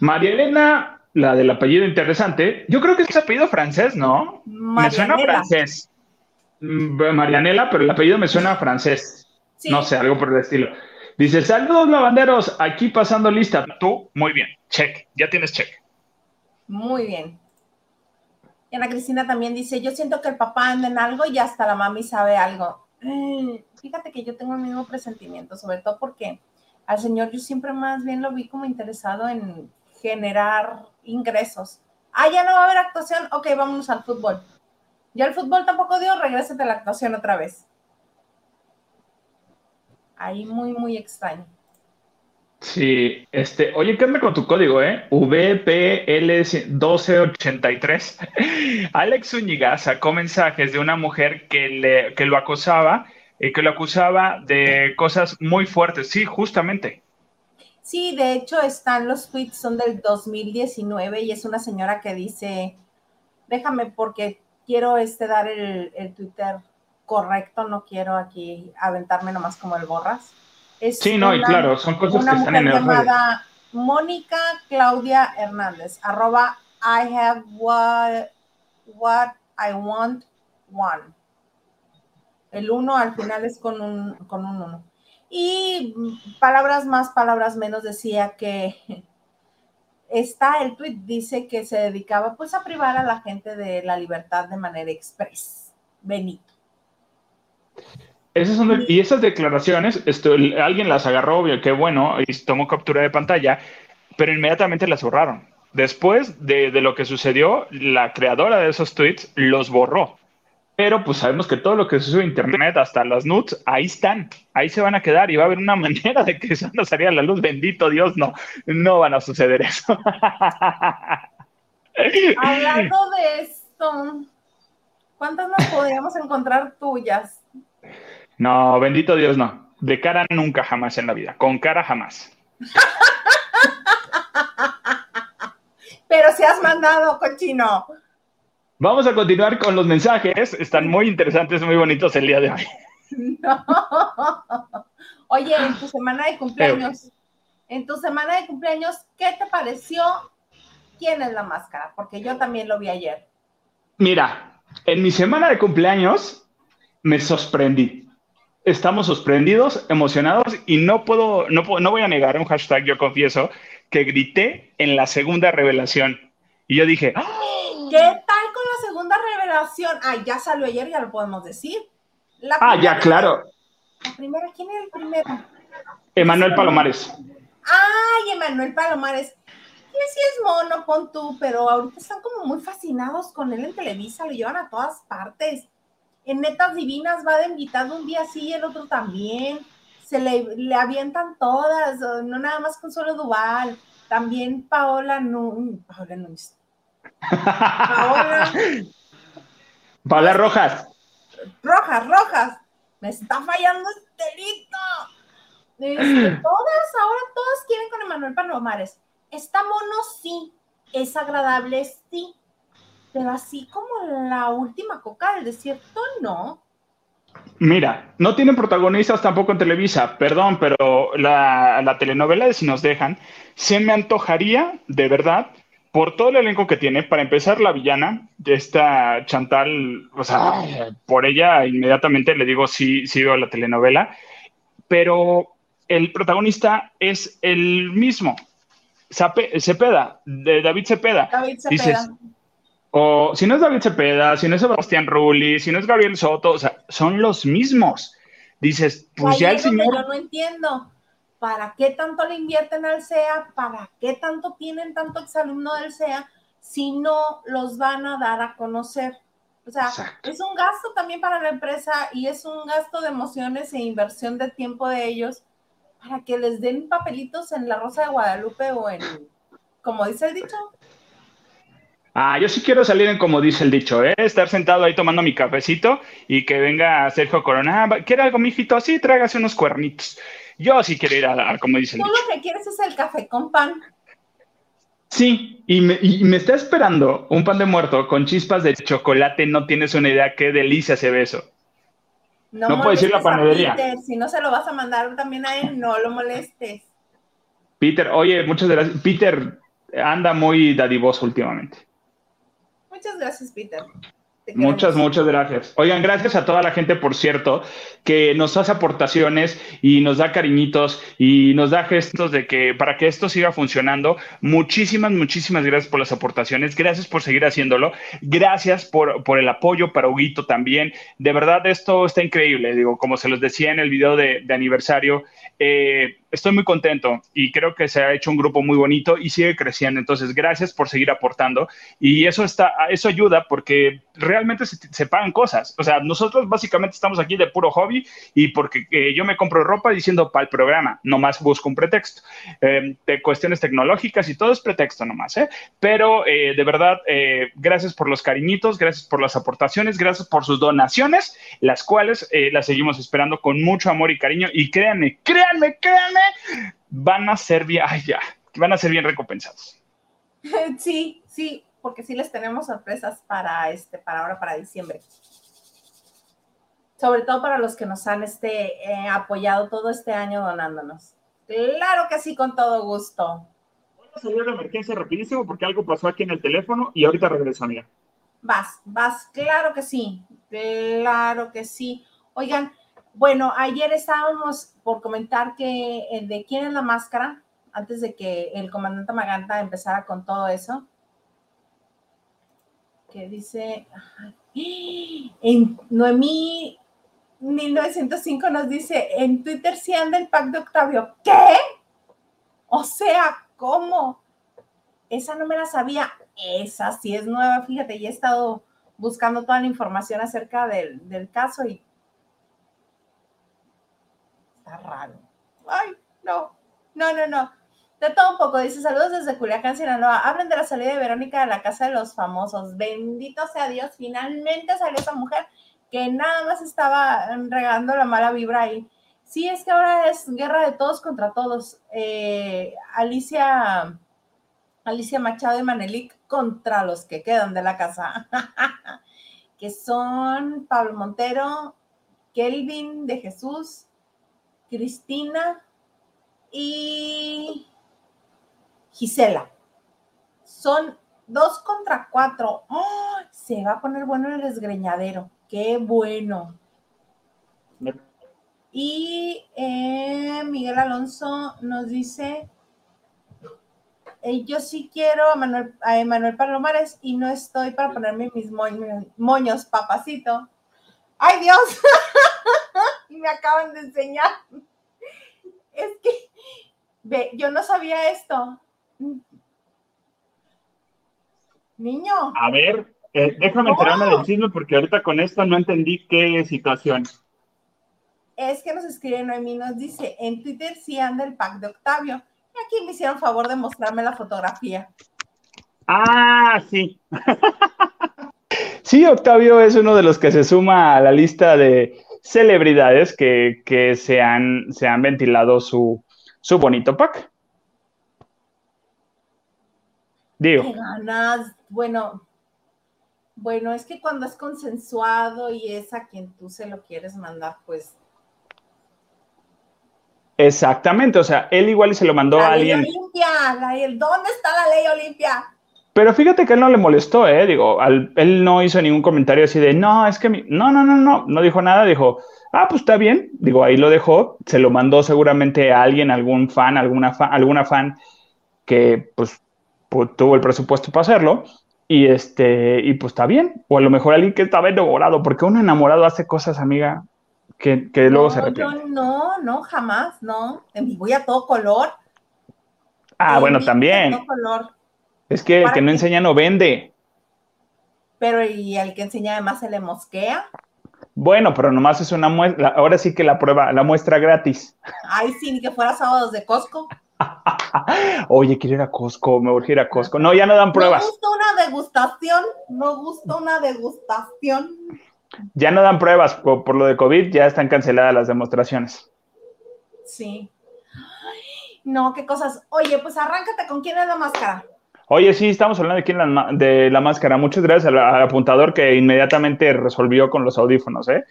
María Elena, la del apellido interesante, yo creo que es apellido francés, ¿no? Me suena francés. Mm, Marianela, pero el apellido me suena francés. No sé, algo por el estilo. Dice, saludos lavanderos, aquí pasando lista. Tú, muy bien, check, ya tienes check. Muy bien. Y Ana Cristina también dice, yo siento que el papá anda en algo y hasta la mami sabe algo. Eh, fíjate que yo tengo el mismo presentimiento, sobre todo porque al señor yo siempre más bien lo vi como interesado en generar ingresos. Ah, ya no va a haber actuación, ok, vámonos al fútbol. Ya el fútbol tampoco dio, regrésate a la actuación otra vez. Ahí muy, muy extraño. Sí, este, oye, ¿qué con tu código, eh? VPL1283. Alex Zúñiga sacó mensajes de una mujer que, le, que lo acosaba y que lo acusaba de cosas muy fuertes. Sí, justamente. Sí, de hecho están los tweets, son del 2019 y es una señora que dice, déjame porque quiero este dar el, el Twitter correcto, no quiero aquí aventarme nomás como el borras sí, no, y claro, son cosas que están en el llamada Mónica Claudia Hernández, arroba I have what, what I want one. El uno al final es con un, con un uno. Y palabras más, palabras menos, decía que está el tweet, dice que se dedicaba pues a privar a la gente de la libertad de manera express. Benito y esas declaraciones, alguien las agarró, qué bueno, y tomó captura de pantalla, pero inmediatamente las borraron. Después de, lo que sucedió, la creadora de esos tweets los borró. Pero pues sabemos que todo lo que se sube a internet, hasta las nudes, ahí están, ahí se van a quedar y va a haber una manera de que eso no salga a la luz. Bendito Dios, no, no van a suceder eso. Hablando de esto, ¿cuántas nos podríamos encontrar tuyas? No, bendito Dios, no. De cara nunca, jamás en la vida. Con cara jamás. Pero si has mandado, cochino. Vamos a continuar con los mensajes. Están muy interesantes, muy bonitos el día de hoy. No. Oye, en tu semana de cumpleaños, en tu semana de cumpleaños, ¿qué te pareció? ¿Quién es la máscara? Porque yo también lo vi ayer. Mira, en mi semana de cumpleaños me sorprendí estamos sorprendidos, emocionados y no puedo, no, no voy a negar un hashtag, yo confieso, que grité en la segunda revelación. Y yo dije, ¡Ah! ¿qué tal con la segunda revelación? Ay, ya salió ayer, ya lo podemos decir. ah, ya, claro. La primera, ¿quién era el primero? Emanuel Palomares. Ay, Emanuel Palomares. Sí, sí es mono, pon tú, pero ahorita están como muy fascinados con él en Televisa, lo llevan a todas partes en Netas Divinas va de invitado un día sí y el otro también. Se le, avientan todas, no nada más con solo Duval. También Paola no, Paola Núñez. Paola. Paola Rojas. Rojas, Rojas. Me está fallando este delito. Este, todas, ahora todas quieren con Emanuel Palomares. Está mono, sí. Es agradable, sí pero así como la última coca del desierto, no. Mira, no tienen protagonistas tampoco en Televisa, perdón, pero la, telenovela de Si nos dejan, se me antojaría, de verdad, por todo el elenco que tiene, para empezar la villana de esta Chantal, o sea, por ella inmediatamente le digo sí, sí veo la telenovela, pero el protagonista es el mismo, Cepeda, de David Cepeda. David Cepeda. O si no es David Cepeda, si no es Sebastián Rulli, si no es Gabriel Soto, o sea, son los mismos. Dices, pues ya el señor. Yo no entiendo. ¿Para qué tanto le invierten al CEA? ¿Para qué tanto tienen tanto exalumno del CEA si no los van a dar a conocer? O sea, es un gasto también para la empresa y es un gasto de emociones e inversión de tiempo de ellos para que les den papelitos en la Rosa de Guadalupe o en, como dice el dicho, Ah, yo sí quiero salir en como dice el dicho, ¿eh? estar sentado ahí tomando mi cafecito y que venga Sergio Corona. Ah, ¿Quiere algo, mijito? Sí, trágase unos cuernitos. Yo sí quiero ir a, como dice el dicho. Tú lo que quieres es el café con pan. Sí, y me, está esperando un pan de muerto con chispas de chocolate. No tienes una idea qué delicia se ve eso. No, no puedo decir la panadería. si no se lo vas a mandar también a él, no lo molestes. Peter, oye, muchas gracias. Peter anda muy dadivoso últimamente. Muchas gracias, Peter. Muchas, muchas gracias. Oigan, gracias a toda la gente, por cierto, que nos hace aportaciones y nos da cariñitos y nos da gestos de que para que esto siga funcionando. Muchísimas, muchísimas gracias por las aportaciones. Gracias por seguir haciéndolo. Gracias por, por el apoyo para Huguito también. De verdad, esto está increíble. Digo, como se los decía en el video de, aniversario, eh, estoy muy contento y creo que se ha hecho un grupo muy bonito y sigue creciendo. Entonces, gracias por seguir aportando y eso está, eso ayuda porque realmente se, pagan cosas. O sea, nosotros básicamente estamos aquí de puro hobby y porque eh, yo me compro ropa diciendo para el programa, nomás busco un pretexto. Em, de cuestiones tecnológicas y todo es pretexto nomás, ¿eh? Pero eh, de verdad, eh, gracias por los cariñitos, gracias por las aportaciones, gracias por sus donaciones, las cuales las seguimos esperando con mucho amor y cariño y créanme, créanme, créanme, van a ser bien, ay ya, van a ser bien recompensados. Sí, sí, porque sí les tenemos sorpresas para este, para ahora, para diciembre. Sobre todo para los que nos han este, eh, apoyado todo este año donándonos. Claro que sí, con todo gusto. Voy a salir de emergencia rapidísimo porque algo pasó aquí en el teléfono y ahorita regreso, amiga. Vas, vas, claro que sí, claro que sí. Oigan, bueno, ayer estábamos por comentar que eh, de quién es la máscara, antes de que el comandante Maganta empezara con todo eso que dice, en Noemí 1905 nos dice, en Twitter sí anda el pack de Octavio. ¿Qué? O sea, ¿cómo? Esa no me la sabía. Esa sí es nueva, fíjate, ya he estado buscando toda la información acerca del, del caso y raro. Ay, no, no, no, no. De todo un poco, dice saludos desde Culiacán, Sinaloa. Hablen de la salida de Verónica de la casa de los famosos. Bendito sea Dios, finalmente salió esa mujer que nada más estaba regando la mala vibra ahí. Sí, es que ahora es guerra de todos contra todos. Eh, Alicia, Alicia Machado y Manelik contra los que quedan de la casa, que son Pablo Montero, Kelvin de Jesús, Cristina y Gisela. Son dos contra cuatro. Se va a poner bueno el desgreñadero. Qué bueno. Y eh, Miguel Alonso nos dice, eh, yo sí quiero a Manuel, a Manuel Palomares y no estoy para ponerme mis moños, papacito. ¡Ay, Dios! Me acaban de enseñar. Es que, ve, yo no sabía esto. Niño. A ver, eh, déjame enterarme del chisme porque ahorita con esto no entendí qué situación. Es que nos escribe Noemí, nos dice, en Twitter sí anda el pack de Octavio. Y aquí me hicieron favor de mostrarme la fotografía. Ah, sí. sí, Octavio es uno de los que se suma a la lista de celebridades que, que se, han, se han ventilado su, su bonito pack. Digo. ganas? Bueno, bueno, es que cuando es consensuado y es a quien tú se lo quieres mandar, pues. Exactamente, o sea, él igual se lo mandó a alguien. Olimpia, ¿dónde está la ley Olimpia? Pero fíjate que él no le molestó, ¿eh? Digo, él no hizo ningún comentario así de, no, es que, no, no, no, no, no dijo nada, dijo, ah, pues está bien, digo, ahí lo dejó, se lo mandó seguramente a alguien, algún fan, alguna, fan, alguna fan que, pues, tuvo el presupuesto para hacerlo y este y pues está bien. O a lo mejor alguien que estaba enamorado porque uno enamorado hace cosas amiga que, luego se arrepiente. no no jamás no. Voy a todo color. Ah bueno también es que el que no enseña no vende pero y el que enseña además se le mosquea bueno, pero nomás es una muestra, ahora sí que la prueba, la muestra gratis. Ay, sí, ni que fuera sábados de Costco. Oye, quiero ir a Costco, me urge ir a Costco. No, ya no dan pruebas. Me gusta una degustación, me gusta una degustación. Ya no dan pruebas por, lo de COVID, ya están canceladas las demostraciones. Sí. no, qué cosas. Oye, pues arráncate con quién es la máscara. Oye, sí, estamos hablando de quién la, de la máscara. Muchas gracias al, apuntador que inmediatamente resolvió con los audífonos, ¿eh?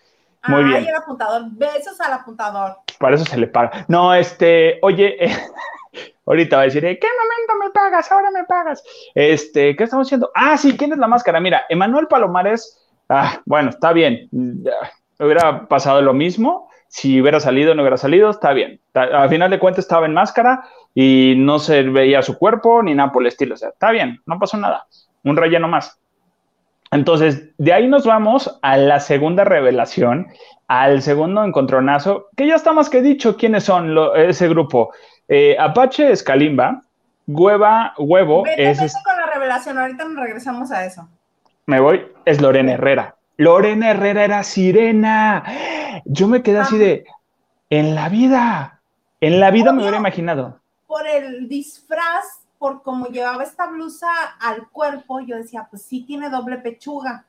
Muy bien. El apuntador. Besos al apuntador. Para eso se le paga. No, este, oye, ahorita va a decir, ¿en qué momento me pagas? Ahora me pagas. Este, ¿qué estamos haciendo? Ah, sí, ¿quién es la máscara? Mira, Emanuel Palomares, ah, bueno, está bien. Hubiera pasado lo mismo. Si hubiera salido, no hubiera salido, está bien. Al final de cuentas estaba en máscara y no se veía su cuerpo ni nada por el estilo. O sea, está bien, no pasó nada. Un relleno más. Entonces, de ahí nos vamos a la segunda revelación, al segundo encontronazo, que ya está más que dicho quiénes son ese grupo. Eh, Apache es Kalimba, Hueva, Huevo es... con la revelación, ahorita nos regresamos a eso. Me voy, es Lorena Herrera. Lorena Herrera era sirena. Yo me quedé así de, en la vida, en la vida me hubiera imaginado. Por el disfraz por cómo llevaba esta blusa al cuerpo, yo decía, pues sí tiene doble pechuga,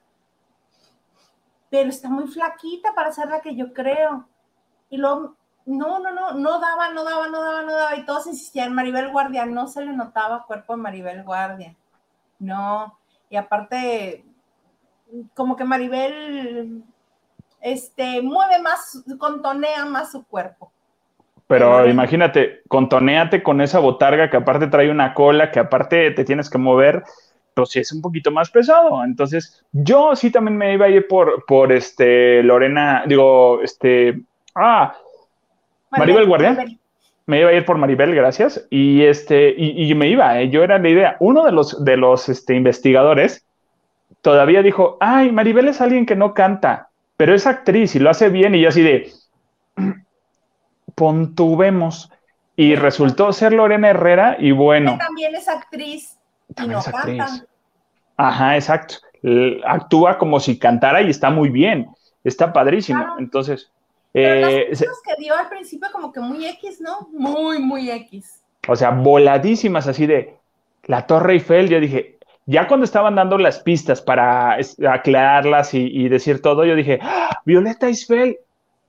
pero está muy flaquita para ser la que yo creo. Y luego, no, no, no, no daba, no daba, no daba, no daba, y todos insistían, Maribel Guardia, no se le notaba cuerpo de Maribel Guardia, no, y aparte, como que Maribel, este, mueve más, contonea más su cuerpo. Pero imagínate, contoneate con esa botarga que aparte trae una cola, que aparte te tienes que mover, pues sí es un poquito más pesado. Entonces, yo sí también me iba a ir por, por este Lorena, digo, este, ah, Maribel, Guardia. Me iba a ir por Maribel, gracias. Y este, y, me iba, eh, yo era la idea. Uno de los, de los este, investigadores todavía dijo, ay, Maribel es alguien que no canta, pero es actriz y lo hace bien. Y yo así de, pontuvemos. Y resultó ser Lorena Herrera y bueno. también es actriz. También es actriz. Ajá, exacto. Actúa como si cantara y está muy bien. Está padrísimo. Entonces. Eh, las cosas que dio al principio como que muy X, ¿no? Muy, muy X. O sea, voladísimas así de la Torre Eiffel. Yo dije, ya cuando estaban dando las pistas para aclararlas y, decir todo, yo dije, ¡Ah, Violeta Eiffel,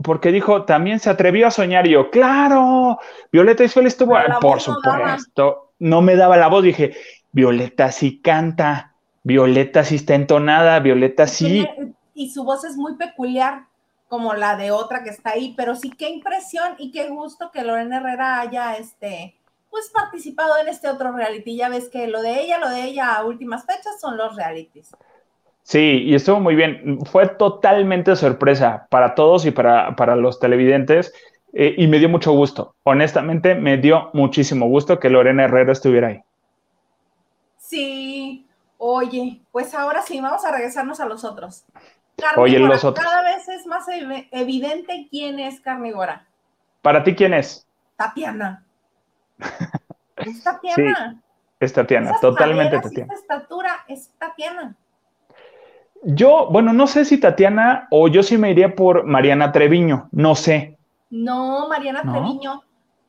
porque dijo, también se atrevió a soñar. Y yo, claro, Violeta Isfel estuvo, por supuesto, no, me daba la voz. Dije, Violeta sí canta, Violeta sí está entonada, Violeta sí. Y su voz es muy peculiar, como la de otra que está ahí, pero sí qué impresión y qué gusto que Lorena Herrera haya, este, pues participado en este otro reality. Ya ves que lo de ella, lo de ella a últimas fechas son los realities. Sí, y estuvo muy bien. Fue totalmente sorpresa para todos y para, los televidentes eh, y me dio mucho gusto. Honestamente, me dio muchísimo gusto que Lorena Herrera estuviera ahí. Sí, oye, pues ahora sí, vamos a regresarnos a los otros. oye, los otros. Cada vez es más evidente quién es carnívora. ¿Para ti quién es? Tatiana. Es Tatiana. Sí, es Tatiana, totalmente Tatiana. Esta estatura es Tatiana. Yo, bueno, no sé si Tatiana o yo sí me iría por Mariana Treviño, no sé. No, Mariana Treviño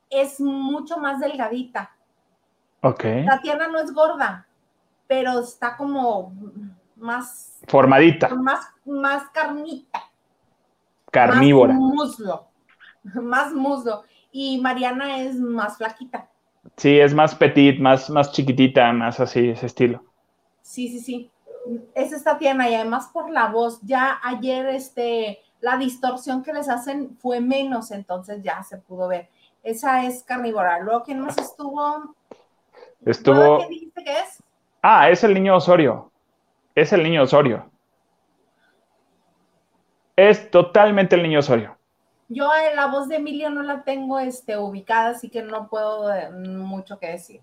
es mucho más delgadita. Ok. Tatiana no es gorda, pero está como más... Formadita. Más, más carnita. Carnívora. Más muslo. Más muslo. Y Mariana es más flaquita. Sí, es más petit, más, más chiquitita, más así, ese estilo. Sí, sí, sí es esta Tatiana y además por la voz, ya ayer este, la distorsión que les hacen fue menos, entonces ya se pudo ver. Esa es carnívora. Luego, ¿quién más estuvo? Estuvo. ¿Qué dijiste que es? Ah, es el niño Osorio. Es el niño Osorio. Es totalmente el niño Osorio. Yo eh, la voz de Emilio no la tengo este, ubicada, así que no puedo eh, mucho que decir.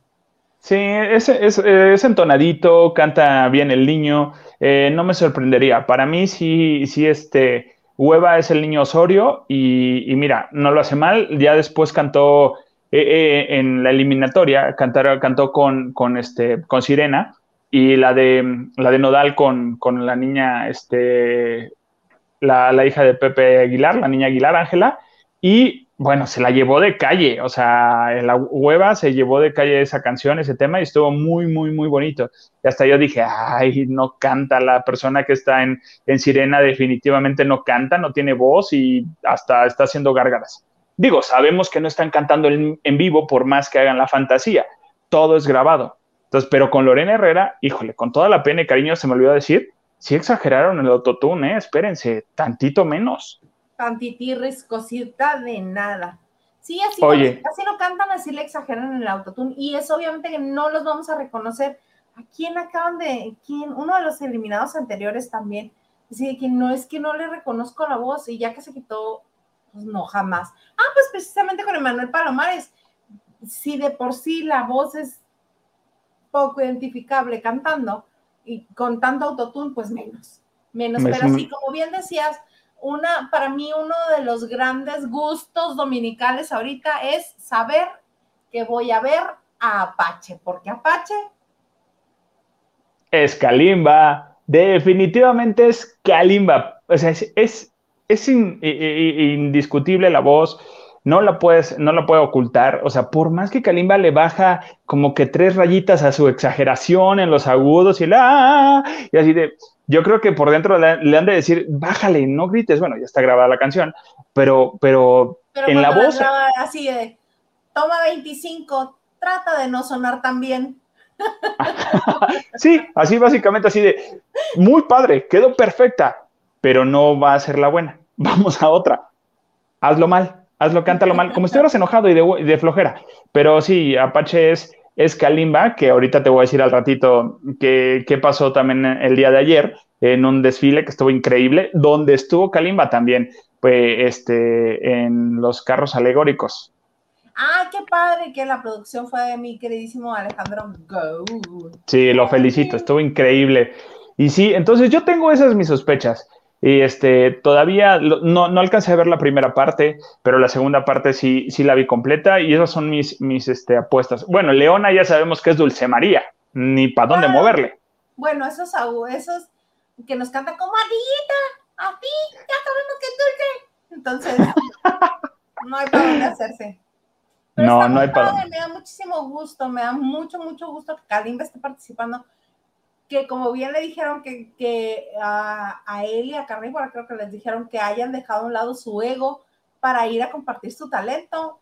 Sí, es, es, entonadito, canta bien el niño, eh, no me sorprendería. Para mí sí, sí, este, Hueva es el niño Osorio y, mira, no lo hace mal. Ya después cantó en la eliminatoria, cantar, cantó con, con, este, con Sirena y la de, la de Nodal con, con la niña, este, la, la hija de Pepe Aguilar, la niña Aguilar, Ángela, y bueno, se la llevó de calle, o sea, en la hueva se llevó de calle esa canción, ese tema, y estuvo muy, muy, muy bonito. Y hasta yo dije, ay, no canta, la persona que está en, en Sirena definitivamente no canta, no tiene voz y hasta está haciendo gárgaras. Digo, sabemos que no están cantando en, en vivo por más que hagan la fantasía, todo es grabado. Entonces, pero con Lorena Herrera, híjole, con toda la pena y cariño se me olvidó decir, sí exageraron el autotune, ¿eh? espérense, tantito menos tantitirris, cosita de nada. Sí, así, No, así no cantan, así le exageran el autotune. Y es obviamente que no los vamos a reconocer. ¿A quién acaban de, quién? Uno de los eliminados anteriores también. Dice que no es que no le reconozco la voz y ya que se quitó, pues no, jamás. Ah, pues precisamente con Emanuel Palomares. Si de por sí la voz es poco identificable cantando, y con tanto autotune, pues menos, menos. Pero sí, como bien decías, una, para mí uno de los grandes gustos dominicales ahorita es saber que voy a ver a Apache, porque Apache es Kalimba, definitivamente es Kalimba, o sea, es, es, indiscutible la voz, no la puedes, no la puede ocultar. O sea, por más que Kalimba le baja como que tres rayitas a su exageración en los agudos y la y así de. Yo creo que por dentro le, han de decir, bájale, no grites. Bueno, ya está grabada la canción, pero, pero, en la voz. así de, toma 25, trata de no sonar tan bien. sí, así básicamente, así de, muy padre, quedó perfecta, pero no va a ser la buena. Vamos a otra. Hazlo mal hazlo, cántalo mal, como estuvieras enojado y de, flojera. Pero sí, Apache es, es Kalimba, que ahorita te voy a decir al ratito qué pasó también el día de ayer en un desfile que estuvo increíble, donde estuvo Kalimba también, pues, este, en los carros alegóricos. Ah, qué padre que la producción fue de mi queridísimo Alejandro Go. Sí, lo felicito, estuvo increíble. Y sí, entonces yo tengo esas mis sospechas. Y este, todavía no, no, alcancé a ver la primera parte, pero la segunda parte sí, sí la vi completa y esas son mis, mis este, apuestas. Bueno, Leona ya sabemos que es Dulce María, ni para dónde moverle. Bueno, esos, esos que nos cantan como Adita, a ti, ya sabemos que es dulce. Entonces, no hay para dónde hacerse. no, no hay para dónde. Me da muchísimo gusto, me da mucho, mucho gusto que Kalimba esté participando que como bien le dijeron que, que a, a, él y a Carnívora creo que les dijeron que hayan dejado a un lado su ego para ir a compartir su talento,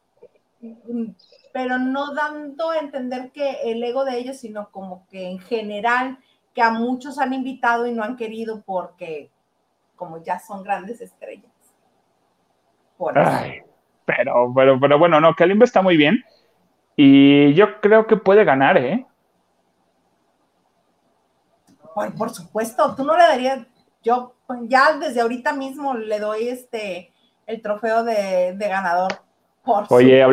pero no dando a entender que el ego de ellos, sino como que en general, que a muchos han invitado y no han querido porque como ya son grandes estrellas. pero, pero, pero bueno, no, Kalimba está muy bien y yo creo que puede ganar, ¿eh? Por supuesto, tú no le darías, yo ya desde ahorita mismo le doy este el trofeo de, ganador. Oye,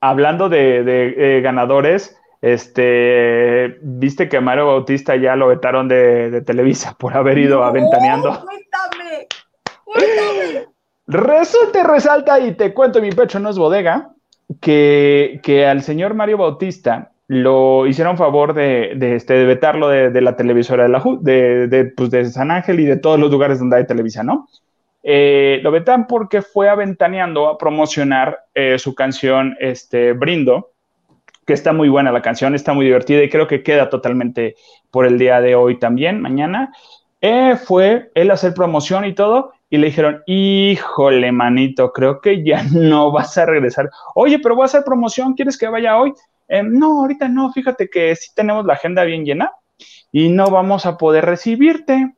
hablando de, ganadores, este, viste que Mario Bautista ya lo vetaron de, Televisa por haber ido aventaneando. Cuéntame, cuéntame. Resulta y resalta, y te cuento, mi pecho no es bodega, que, que al señor Mario Bautista lo hicieron favor de, de, este, de vetarlo de, la televisora de, la, de, pues de, San Ángel y de todos los lugares donde hay televisión, ¿no? Eh, lo vetan porque fue aventaneando a promocionar eh, su canción este, Brindo, que está muy buena la canción, está muy divertida y creo que queda totalmente por el día de hoy también, mañana. Eh, fue él hacer promoción y todo, y le dijeron, híjole, manito, creo que ya no vas a regresar. Oye, pero voy a hacer promoción, ¿quieres que vaya hoy? Em, no, ahorita no, fíjate que sí tenemos la agenda bien llena y no vamos a poder recibirte.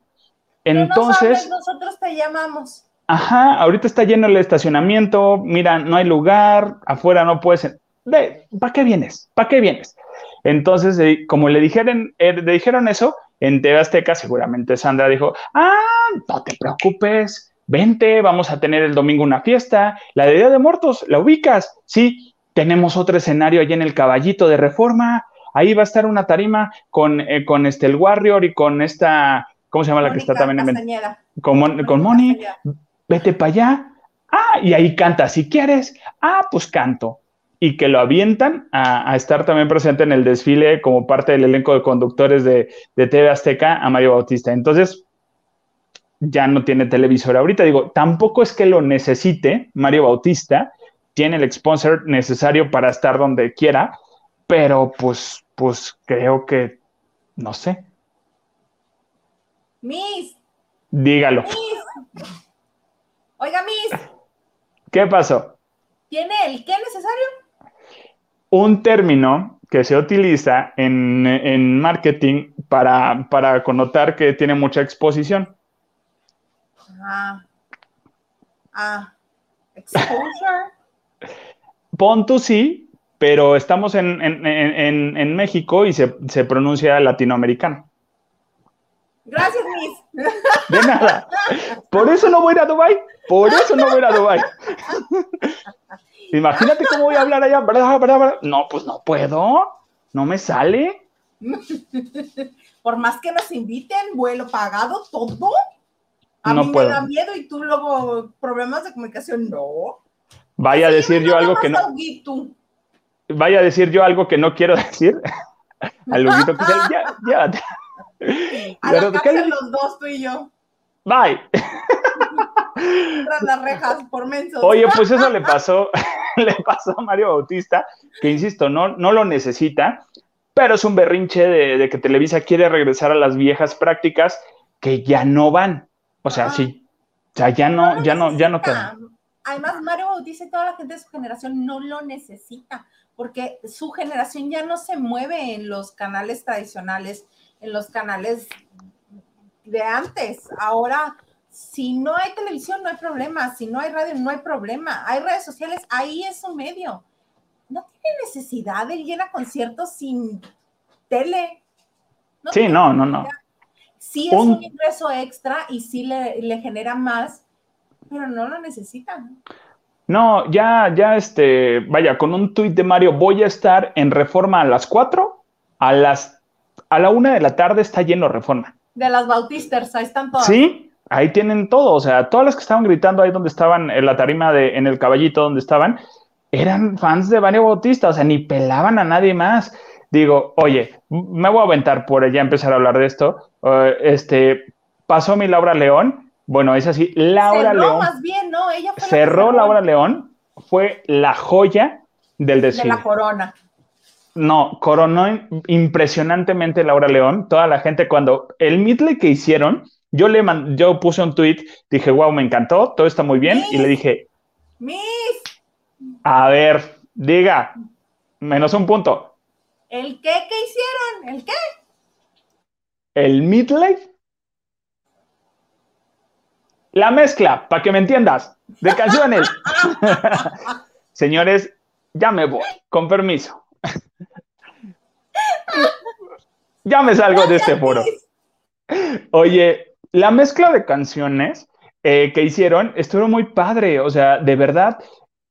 Entonces... nosotros te llamamos. Ajá, ahorita está lleno el estacionamiento, mira, no hay lugar, afuera no puedes... ¿para qué vienes? ¿Para qué vienes? Entonces, eh, como le dijeron, eh, le dijeron eso, en TV Azteca seguramente Sandra dijo, ah, no te preocupes, vente, vamos a tener el domingo una fiesta, la de Día de Muertos, ¿la ubicas? Sí, tenemos otro escenario allí en el Caballito de Reforma. Ahí va a estar una tarima con, eh, con este, el Warrior y con esta, ¿cómo se llama la que está también en Con, con Moni. Vete para allá. Ah, y ahí canta si quieres. Ah, pues canto. Y que lo avientan a, estar también presente en el desfile como parte del elenco de conductores de, de TV Azteca a Mario Bautista. Entonces, ya no tiene televisor ahorita. Digo, tampoco es que lo necesite Mario Bautista, tiene el sponsor necesario para estar donde quiera, pero pues, pues creo que, no sé. Miss. Dígalo. Miss. Oiga, Miss. ¿Qué pasó? ¿Tiene el qué necesario? Un término que se utiliza en, marketing para, para connotar que tiene mucha exposición. Ah. Ah. Exposure. Pon sí, pero estamos en, México y se, pronuncia latinoamericano. Gracias, Miss. De nada. Por eso no voy a ir a Dubai. Por eso no voy a ir a Dubai. Imagínate cómo voy a hablar allá. No, pues no puedo. No me sale. Por más que nos inviten, vuelo pagado, todo. A mí me da miedo y tú luego problemas de comunicación, no. Vaya a decir yo algo que no. Vaya a decir yo algo que no quiero decir. Al Huguito que ya, ya. A la cárcel los dos, tú y yo. Bye. Tras las rejas, por mensos. Oye, pues eso le pasó, le pasó a Mario Bautista, que insisto, no, no lo necesita, pero es un berrinche de, que Televisa quiere regresar a las viejas prácticas que ya no van. O sea, sí, o sea, ya no, ya no, ya no quedan. Además, Mario Bautista y toda la gente de su generación no lo necesita, porque su generación ya no se mueve en los canales tradicionales, en los canales de antes. Ahora, si no hay televisión, no hay problema. Si no hay radio, no hay problema. Hay redes sociales, ahí es un medio. No tiene necesidad de ir a conciertos sin tele. sí, no, no, no. Sí es un, ingreso extra y sí le, genera más, pero no lo necesitan. No, ya, ya, este, vaya, con un tuit de Mario, voy a estar en Reforma a las 4, a las, a la una de la tarde está lleno Reforma. De las Bautistas, ahí están todas. Sí, ahí tienen todo, o sea, todas las que estaban gritando ahí donde estaban, en la tarima de, en el caballito donde estaban, eran fans de Mario Bautista, o sea, ni pelaban a nadie más. Digo, oye, me voy a aventar por ella empezar a hablar de esto. Eh, este, pasó mi Laura León. Bueno, es así. Laura León. más bien, ¿no? Ella cerró Laura León. Fue la joya del desfile. De la corona. No, coronó impresionantemente Laura León. Toda la gente, cuando el midley que hicieron, yo le yo puse un tweet, dije, wow, me encantó, todo está muy bien. Y le dije, Miss. A ver, diga, menos un punto. ¿El qué? ¿Qué hicieron? ¿El qué? El midlife. La mezcla, para que me entiendas, de canciones. Señores, ya me voy, con permiso. ya me salgo de este foro. Oye, la mezcla de canciones eh, que hicieron estuvo muy padre, o sea, de verdad,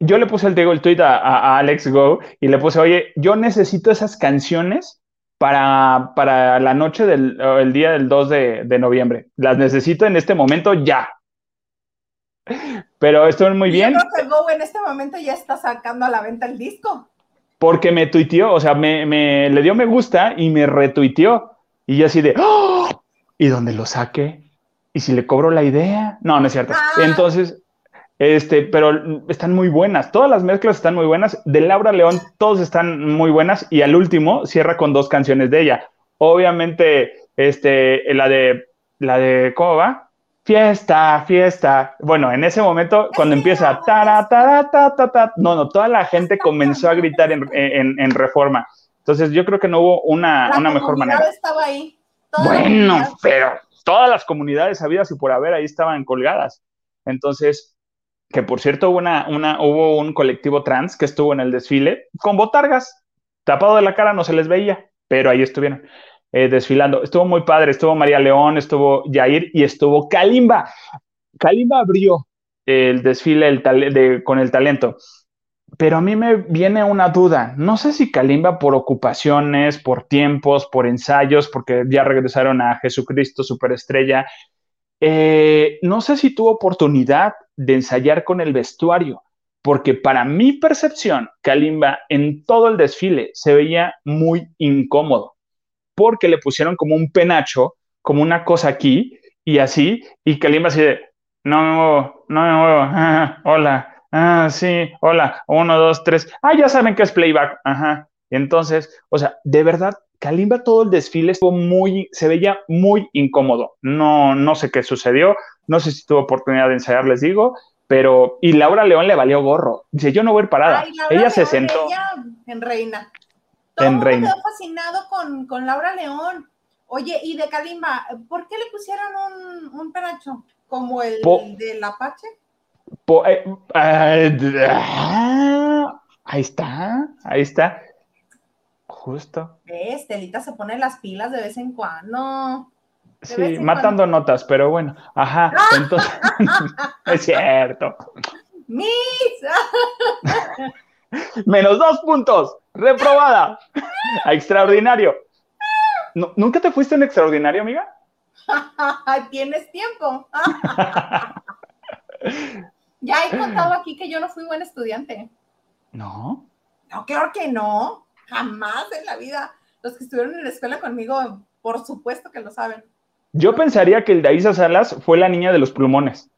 yo le puse el, digo, el tweet a, Alex Go y le puse, oye, yo necesito esas canciones para, para la noche del el día del 2 de, noviembre. Las necesito en este momento ya. Pero esto muy bien. Yo creo que Go en este momento ya está sacando a la venta el disco. Porque me tuiteó, o sea, me, me le dio me gusta y me retuiteó. Y yo así de, ¡Oh! ¿y dónde lo saque? ¿Y si le cobro la idea? No, no es cierto. Ah. Entonces, este, pero están muy buenas. Todas las mezclas están muy buenas. De Laura León, todos están muy buenas. Y al último cierra con dos canciones de ella. Obviamente, este, la de, la de, ¿cómo va? Fiesta, fiesta. Bueno, en ese momento, cuando empieza, ta, ta, ta, no, no, toda la gente comenzó a gritar en, reforma. Entonces, yo creo que no hubo una, una mejor manera. Estaba ahí. bueno, pero todas las comunidades habidas y por haber ahí estaban colgadas. Entonces, que por cierto hubo, una, una, hubo un colectivo trans que estuvo en el desfile con botargas, tapado de la cara, no se les veía, pero ahí estuvieron eh, desfilando. Estuvo muy padre, estuvo María León, estuvo Jair y estuvo Kalimba. Kalimba abrió el desfile el con el talento. Pero a mí me viene una duda. No sé si Kalimba por ocupaciones, por tiempos, por ensayos, porque ya regresaron a Jesucristo Superestrella, eh, no sé si tuvo oportunidad de ensayar con el vestuario, porque para mi percepción, Kalimba en todo el desfile se veía muy incómodo, porque le pusieron como un penacho, como una cosa aquí y así, y Kalimba así de, no me muevo, no me muevo, hola, ah, sí, hola, uno, dos, tres, ah, ya saben que es playback, ajá. Entonces, o sea, de verdad Kalimba todo el desfile estuvo muy, se veía muy incómodo. No, no sé qué sucedió, no sé si tuvo oportunidad de ensayar, les digo, pero, y Laura León le valió gorro. Dice, yo no voy a ir parada. ella se sentó. en reina. Todo en reina. quedó fascinado con, con, Laura León. Oye, y de Kalimba, ¿por qué le pusieron un, un penacho? ¿Como el del Apache? Eh, eh, ah, ahí está, ahí está. Justo. ¿Ves? Telita se pone las pilas de vez en cuando. sí, matando notas, pero bueno. Ajá, entonces. es cierto. ¡Mis! Menos dos puntos. Reprobada. Extraordinario. ¿Nunca te fuiste en extraordinario, amiga? Tienes tiempo. ya he contado aquí que yo no fui buen estudiante. No. No, claro que no. Jamás en la vida. Los que estuvieron en la escuela conmigo, por supuesto que lo saben. Yo pensaría que el de Isa Salas fue la niña de los plumones.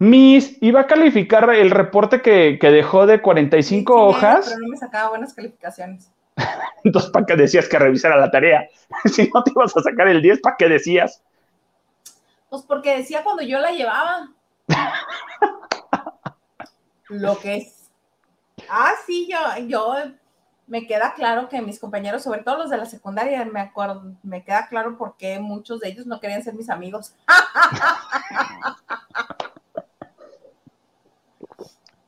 Miss, iba a calificar el reporte que, dejó de 45 hojas. Pero no me sacaba buenas calificaciones. Entonces, ¿para qué decías que revisara la tarea? si no te ibas a sacar el 10, ¿para qué decías? Pues porque decía cuando yo la llevaba. Lo que es. Ah, sí, yo, yo me queda claro que mis compañeros, sobre todo los de la secundaria, me acuerdo, me queda claro por qué muchos de ellos no querían ser mis amigos.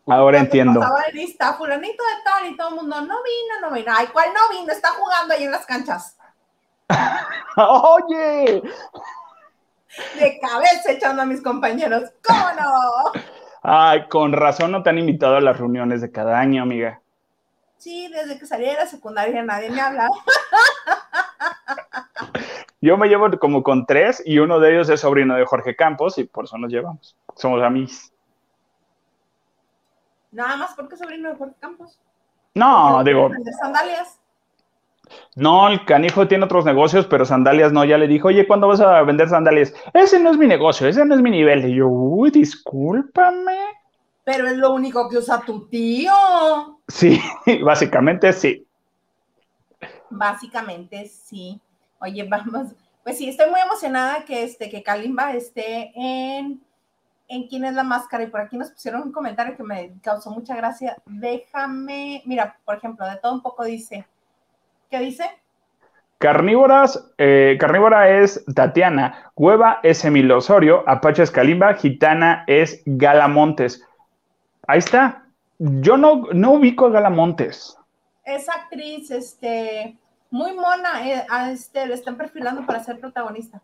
Ahora entiendo. Pasaba de lista, fulanito de tal y todo el mundo, no vino, no vino. Ay, ¿cuál no vino? Está jugando ahí en las canchas. Oye. De cabeza echando a mis compañeros. ¿Cómo no? Ay, con razón no te han invitado a las reuniones de cada año, amiga. Sí, desde que salí de la secundaria nadie me habla. Yo me llevo como con tres y uno de ellos es sobrino de Jorge Campos y por eso nos llevamos. Somos amigos. Nada más porque sobrino de Jorge Campos. No, digo. sandalias? No, el canijo tiene otros negocios, pero sandalias no. Ya le dijo, oye, ¿cuándo vas a vender sandalias? Ese no es mi negocio, ese no es mi nivel. Y yo, uy, discúlpame. Pero es lo único que usa tu tío. Sí, básicamente sí. Básicamente sí. Oye, vamos. Pues sí, estoy muy emocionada que, este, que Kalimba esté en, en quién es la máscara. Y por aquí nos pusieron un comentario que me causó mucha gracia. Déjame, mira, por ejemplo, de todo un poco dice. ¿Qué dice? Carnívoras, eh, carnívora es Tatiana, Hueva es Emilio Osorio, Apache es Kalimba, Gitana es Galamontes. Ahí está. Yo no, no ubico a Galamontes. Es actriz, este, muy mona, eh, este, le están perfilando para ser protagonista.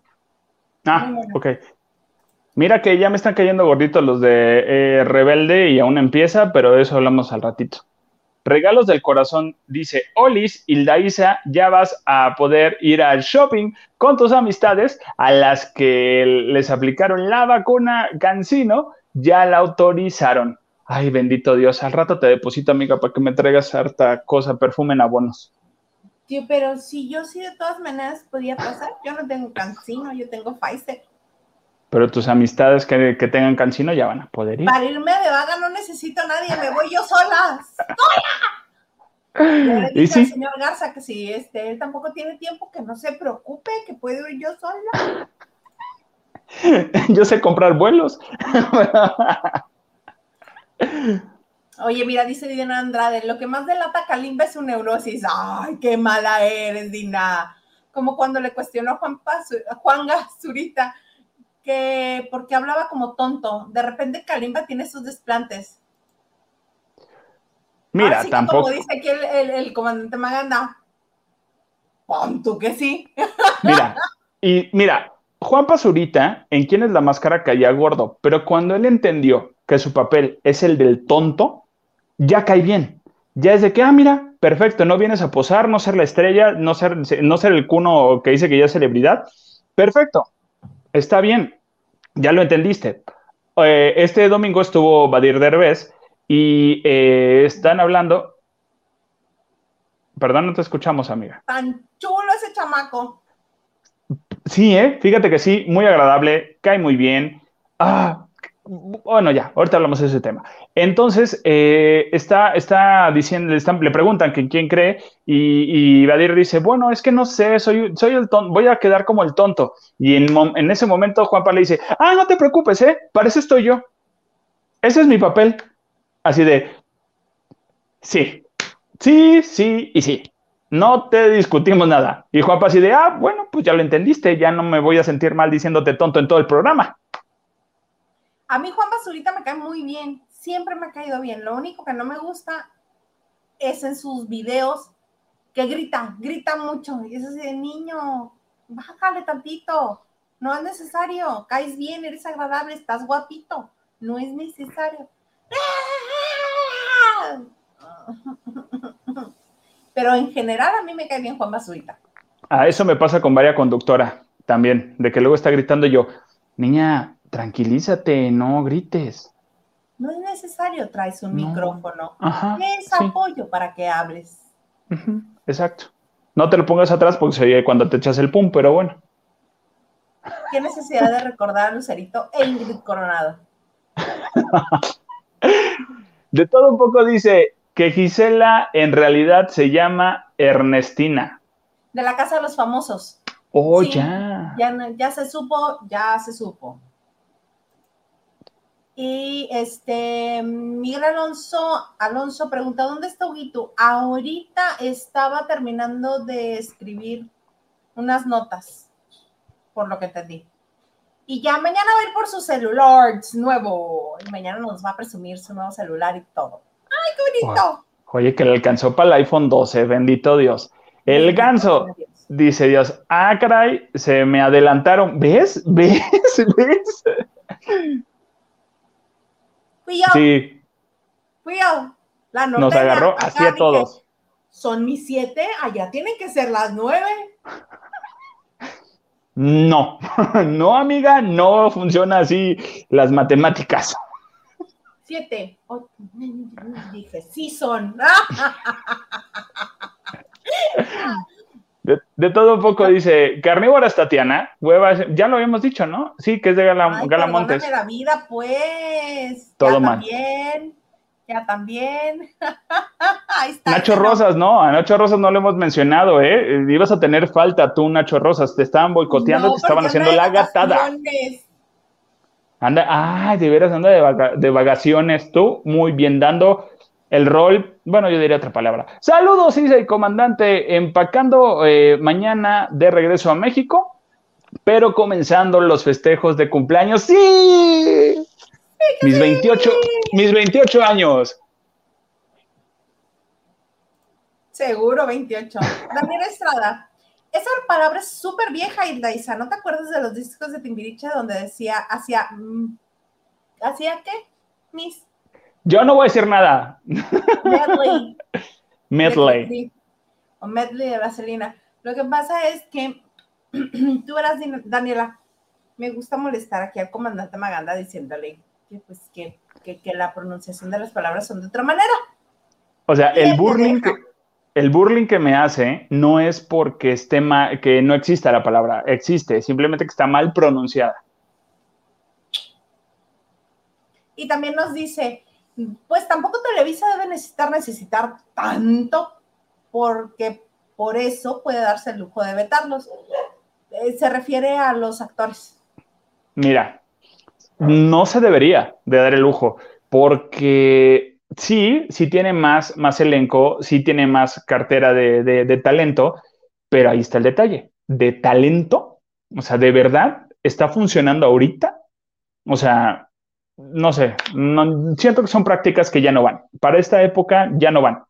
Ah, ok. Mira que ya me están cayendo gorditos los de eh, Rebelde y aún empieza, pero de eso hablamos al ratito. Regalos del corazón dice Olis, Hildaísa, ya vas a poder ir al shopping con tus amistades a las que les aplicaron la vacuna Cancino, ya la autorizaron. Ay, bendito Dios, al rato te deposito, amiga, para que me traigas harta cosa, perfume en abonos. Tío, pero si yo sí de todas maneras podía pasar, yo no tengo cancino, yo tengo Pfizer. Pero tus amistades que, tengan cancino ya van a poder ir. Para irme de vaga no necesito a nadie, me voy yo sola. ¡Sola! le sí? al señor Garza que si este, él tampoco tiene tiempo, que no se preocupe, que puedo ir yo sola. yo sé comprar vuelos. Oye, mira, dice Diana Andrade, lo que más delata a Kalimba es su neurosis. Ay, qué mala eres, Dina. Como cuando le cuestionó a Juan, Juan Gazurita que porque hablaba como tonto. De repente Kalimba tiene sus desplantes. Mira, tampoco. Como dice aquí el, comandante Maganda. Ponto que sí. Mira, y mira, Juan Pazurita, en quién es la máscara caía gordo, pero cuando él entendió que su papel es el del tonto, ya cae bien. Ya es de que, ah, mira, perfecto, no vienes a posar, no ser la estrella, no ser, no ser el cuno que dice que ya es celebridad. Perfecto, está bien, ya lo entendiste. Eh, este domingo estuvo Badir Derbez y eh, están hablando. Perdón, no te escuchamos, amiga. Tan chulo ese chamaco. Sí, ¿eh? Fíjate que sí, muy agradable, cae muy bien. Ah, bueno, ya, ahorita hablamos de ese tema. Entonces, eh, está, está diciendo, le, preguntan que quién cree y, y dice, bueno, es que no sé, soy, soy el tonto, voy a quedar como el tonto. Y en, en ese momento Juanpa le dice, ah, no te preocupes, ¿eh? Para eso estoy yo. Ese es mi papel. Así de, sí, sí, sí y sí. No te discutimos nada. Y Juanpa así de, ah, bueno, pues ya lo entendiste, ya no me voy a sentir mal diciéndote tonto en todo el programa. A mí Juan Basurita me cae muy bien, siempre me ha caído bien. Lo único que no me gusta es en sus videos que grita, grita mucho. Y es así de niño, bájale tantito. No es necesario. Caes bien, eres agradable, estás guapito. No es necesario. Pero en general a mí me cae bien Juan Basurita. A eso me pasa con varias conductora también, de que luego está gritando yo, niña, tranquilízate, no grites. No es necesario, traes un micrófono. es apoyo para que hables. Exacto. No te lo pongas atrás porque se oye cuando te echas el pum, pero bueno. ¿Qué necesidad de recordar a Lucerito e Ingrid Coronado? de todo un poco dice que Gisela en realidad se llama Ernestina. De la Casa de los Famosos. Oh, ya. ya. Ya se supo, ya se supo. Y este, Miguel Alonso, Alonso pregunta, ¿dónde está Huguito? Ahorita estaba terminando de escribir unas notas, por lo que entendí. Y ya mañana va a ir por su celular nuevo. Y mañana nos va a presumir su nuevo celular y todo. ¡Ay, qué bonito! Oye, que le alcanzó para el iPhone 12, bendito Dios. El ganso, dice Dios, ah, caray, se me adelantaron. ¿Ves? ¿Ves? ¿Ves? Fui yo. Sí. Fui yo. La Nos agarró así a todos. Son mis siete, allá tienen que ser las nueve. No, no, amiga, no funciona así las matemáticas. Siete. dije, sí son. De, todo un poco dice, carnívoras Tatiana, huevas, ya lo habíamos dicho, ¿no? Sí, que es de Gala, Ay, Galamontes. la vida, pues. Todo ya mal. También, ya también. Nacho Rosas, no, a Nacho Rosas no lo hemos mencionado, ¿eh? Ibas a tener falta tú, Nacho Rosas, te estaban boicoteando, te estaban haciendo la gatada. Anda, ay, de veras anda de, de vacaciones tú, muy bien dando el rol, bueno, yo diría otra palabra. Saludos, Isa y comandante, empacando eh, mañana de regreso a México, pero comenzando los festejos de cumpleaños. ¡Sí! Mis 28, mis 28 años. Seguro 28. Daniel Estrada. Esa palabra es súper vieja, Isa. ¿No te acuerdas de los discos de Timbiriche donde decía, hacía, mm, hacía qué? Mis yo no voy a decir nada. Medley. medley. O medley de vaselina. Lo que pasa es que tú verás, Daniela, me gusta molestar aquí al comandante Maganda diciéndole que, pues, que, que, la pronunciación de las palabras son de otra manera. O sea, el burling, que, el burling que me hace no es porque esté mal, que no exista la palabra, existe, simplemente que está mal pronunciada. Y también nos dice, pues tampoco Televisa debe necesitar necesitar tanto, porque por eso puede darse el lujo de vetarlos. Eh, se refiere a los actores. Mira, no se debería de dar el lujo, porque sí, sí tiene más, más elenco, sí tiene más cartera de, de talento, pero ahí está el detalle. De talento, o sea, de verdad, está funcionando ahorita. O sea, no sé, no, siento que son prácticas que ya no van. Para esta época ya no van.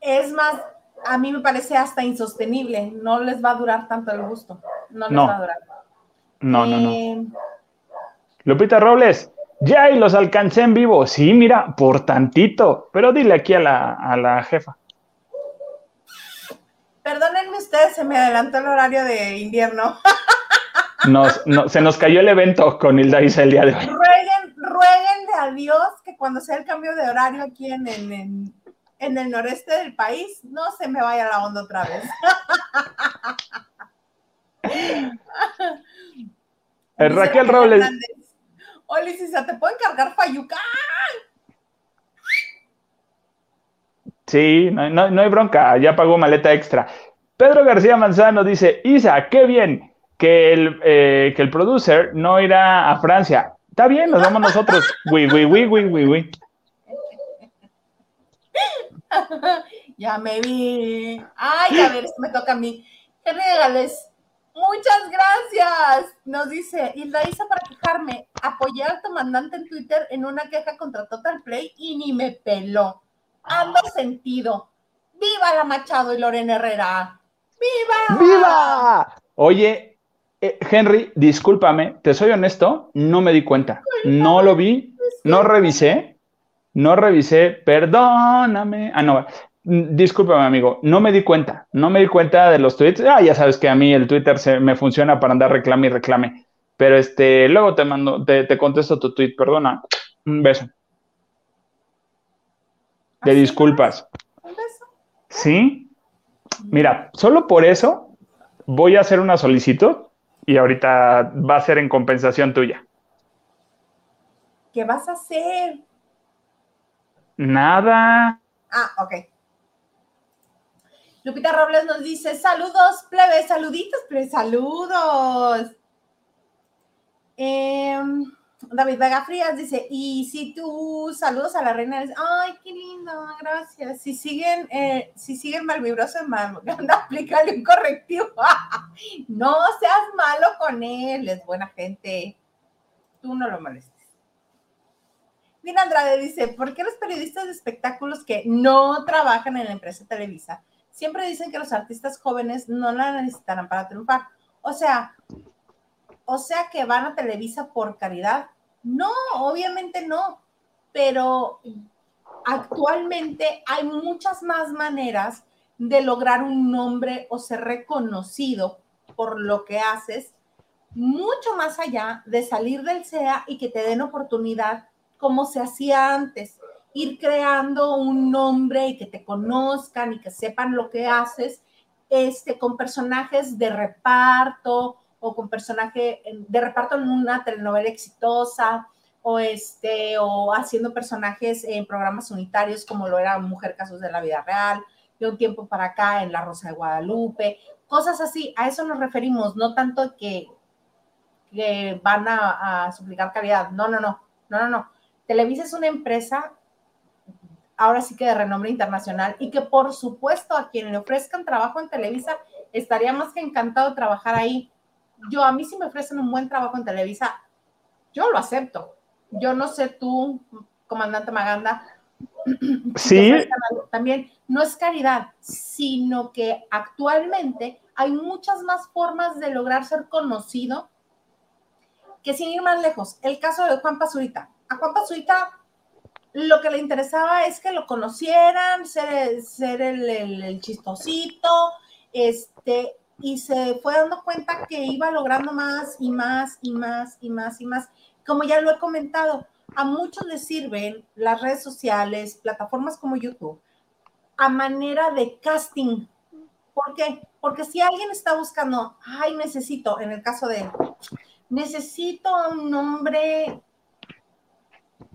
Es más, a mí me parece hasta insostenible. No les va a durar tanto el gusto. No les va a durar. No, no, no. Eh, Lupita Robles, ya y los alcancé en vivo. Sí, mira, por tantito. Pero dile aquí a la, a la jefa. Perdónenme ustedes, se me adelantó el horario de invierno. se nos cayó el evento con Hilda Isa el día de hoy. Rueguen, rueguenle a Dios que cuando sea el cambio de horario aquí en, en, en, el noreste del país, no se me vaya la onda otra vez. el Raquel Robles. Oli, si se te puede cargar Fayuca. Sí, no, no, no, hay bronca, ya pagó maleta extra. Pedro García Manzano dice, Isa, qué bien, que el, eh, que el producer no irá a Francia. Está bien, nos vamos nosotros. Oui, oui, oui, oui, oui, oui. Ya me vi. Ay, a ver, me toca a mí. ¿Qué regales? Muchas gracias. Nos dice Hilda Isa para quejarme. Apoyé al comandante en Twitter en una queja contra Total Play y ni me peló. Ando sentido. ¡Viva la Machado y Lorena Herrera! ¡Viva! ¡Viva! Oye, eh, Henry, discúlpame, te soy honesto, no me di cuenta. No lo vi, no revisé, no revisé, perdóname. Ah, no, mm, discúlpame, amigo, no me di cuenta, no me di cuenta de los tweets. Ah, ya sabes que a mí el Twitter se, me funciona para andar reclame y reclame. Pero este, luego te mando, te, te contesto tu tweet, perdona. Un beso. De disculpas. ¿Un beso? ¿Sí? Mira, solo por eso voy a hacer una solicitud y ahorita va a ser en compensación tuya. ¿Qué vas a hacer? Nada. Ah, ok. Lupita Robles nos dice, saludos, plebe, saluditos, plebe, saludos. Em, David Vega Frías dice, y si tú saludos a la reina, ay, qué lindo, gracias. Si siguen, eh, si siguen malvibroso, mal, aplícale un correctivo. no seas malo con él, es buena gente. Tú no lo molestes. Dina Andrade dice, ¿por qué los periodistas de espectáculos que no trabajan en la empresa Televisa siempre dicen que los artistas jóvenes no la necesitarán para triunfar? O sea, o sea que van a Televisa por caridad. No, obviamente no, pero actualmente hay muchas más maneras de lograr un nombre o ser reconocido por lo que haces, mucho más allá de salir del SEA y que te den oportunidad como se hacía antes, ir creando un nombre y que te conozcan y que sepan lo que haces, este, con personajes de reparto o con personaje de reparto en una telenovela exitosa o este o haciendo personajes en programas unitarios como lo era Mujer Casos de la Vida Real, de un tiempo para acá en La Rosa de Guadalupe, cosas así, a eso nos referimos, no tanto que, que van a, suplicar calidad, no, no, no, no, no, no, Televisa es una empresa, ahora sí que de renombre internacional, y que por supuesto a quien le ofrezcan trabajo en Televisa, estaría más que encantado trabajar ahí. Yo, a mí si me ofrecen un buen trabajo en Televisa, yo lo acepto. Yo no sé tú, comandante Maganda. Sí. También no es caridad, sino que actualmente hay muchas más formas de lograr ser conocido que sin ir más lejos. El caso de Juan Pazurita a Juan Pazurita lo que le interesaba es que lo conocieran, ser, ser el, chistosito, este, y se fue dando cuenta que iba logrando más y más y más y más y más. Como ya lo he comentado, a muchos les sirven las redes sociales, plataformas como YouTube, a manera de casting. ¿Por qué? Porque si alguien está buscando, ay, necesito, en el caso de, necesito un nombre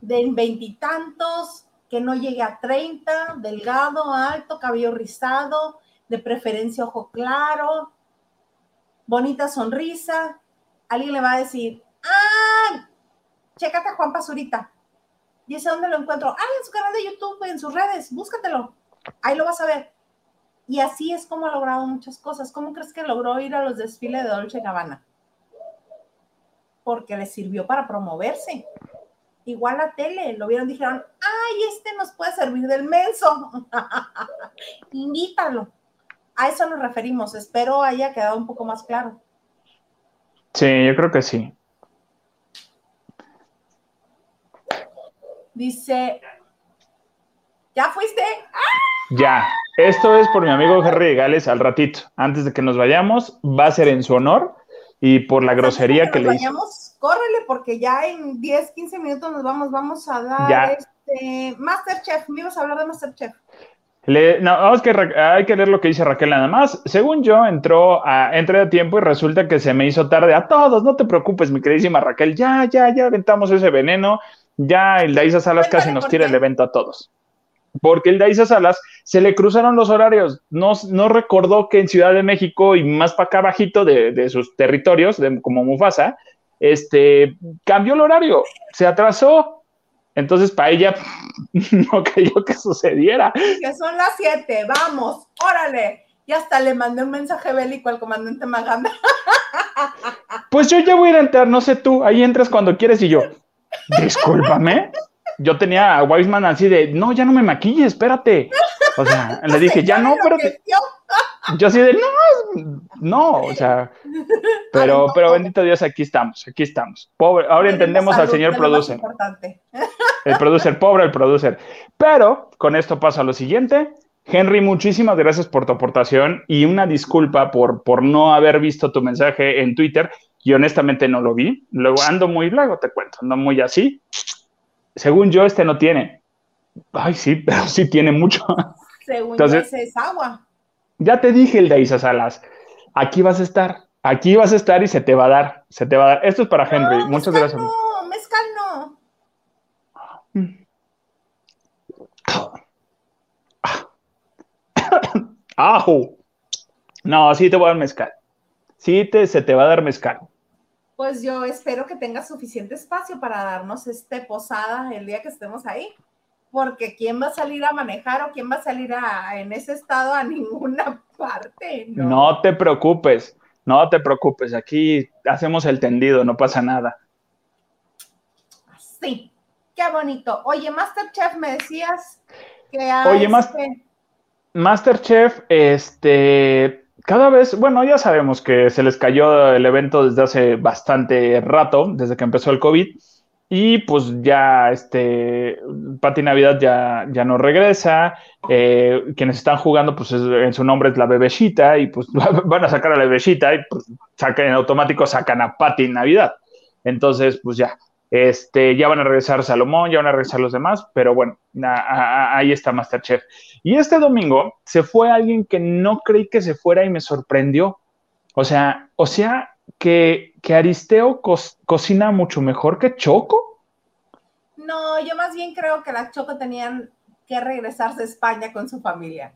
de veintitantos, que no llegue a 30, delgado, alto, cabello rizado, de preferencia ojo claro, bonita sonrisa. Alguien le va a decir, ah, chécate a Juan Pazurita. ¿Y ese dónde lo encuentro? Ah, en su canal de YouTube, en sus redes, búscatelo. Ahí lo vas a ver. Y así es como ha logrado muchas cosas. ¿Cómo crees que logró ir a los desfiles de Dolce Gabbana? Porque le sirvió para promoverse igual la tele, lo vieron, dijeron, ay, este nos puede servir del menso, invítalo. A eso nos referimos, espero haya quedado un poco más claro. Sí, yo creo que sí. Dice, ¿ya fuiste? Ya, esto es por mi amigo Henry Gales al ratito. Antes de que nos vayamos, va a ser en su honor y por la grosería que, le hizo córrele porque ya en 10, 15 minutos nos vamos, vamos a dar este Masterchef, me ibas a hablar de Masterchef. No, que hay que leer lo que dice Raquel nada más. Según yo, entró a, entré a tiempo y resulta que se me hizo tarde. A todos, no te preocupes, mi queridísima Raquel. Ya, ya, ya aventamos ese veneno. Ya el Daisa Salas casi nos tira el evento a todos. Porque el Daisa Salas se le cruzaron los horarios. No, no recordó que en Ciudad de México y más para acá bajito de, de sus territorios, de, como Mufasa, este, cambió el horario, se atrasó. Entonces, para ella no creyó que sucediera. Que son las siete, vamos, órale. Y hasta le mandé un mensaje bélico al comandante Maganda. Pues yo ya voy a entrar, no sé tú, ahí entras cuando quieres y yo, discúlpame. Yo tenía a Wiseman así de, no, ya no me maquille, espérate. O sea, le dije, ya no, pero yo así de, no, no, o sea, pero, pero bendito Dios, aquí estamos, aquí estamos. Pobre, ahora entendemos al señor producer. El producer, pobre el producer. Pero con esto pasa lo siguiente. Henry, muchísimas gracias por tu aportación y una disculpa por, por no haber visto tu mensaje en Twitter y honestamente no lo vi. Luego ando muy, te cuento, ando muy así. Según yo, este no tiene. Ay, sí, pero sí tiene mucho. Según Entonces, yo, ese es agua. Ya te dije el de Isa Salas. Aquí vas a estar. Aquí vas a estar y se te va a dar. Se te va a dar. Esto es para Henry. Muchas gracias. No, mezcal no. ¡Ajo! No, sí te voy a dar mezcal. Sí te, se te va a dar mezcal. Pues yo espero que tengas suficiente espacio para darnos este posada el día que estemos ahí porque ¿quién va a salir a manejar o quién va a salir a, en ese estado a ninguna parte? No. te preocupes, no te preocupes, aquí hacemos el tendido, no pasa nada. Sí, qué bonito. Oye, Masterchef, me decías que... Oye, este... Masterchef, este, cada vez, bueno, ya sabemos que se les cayó el evento desde hace bastante rato, desde que empezó el COVID. Y pues ya, este, Pati Navidad ya, ya no regresa. Eh, quienes están jugando, pues en su nombre es la bebecita y pues van a sacar a la bebecita y pues en automático, sacan a Pati Navidad. Entonces, pues ya, este, ya van a regresar Salomón, ya van a regresar los demás, pero bueno, ahí está Masterchef. Y este domingo se fue alguien que no creí que se fuera y me sorprendió. O sea, o sea, que, Aristeo cocina mucho mejor que Choco. No, yo más bien creo que las Choco tenían que regresarse a España con su familia.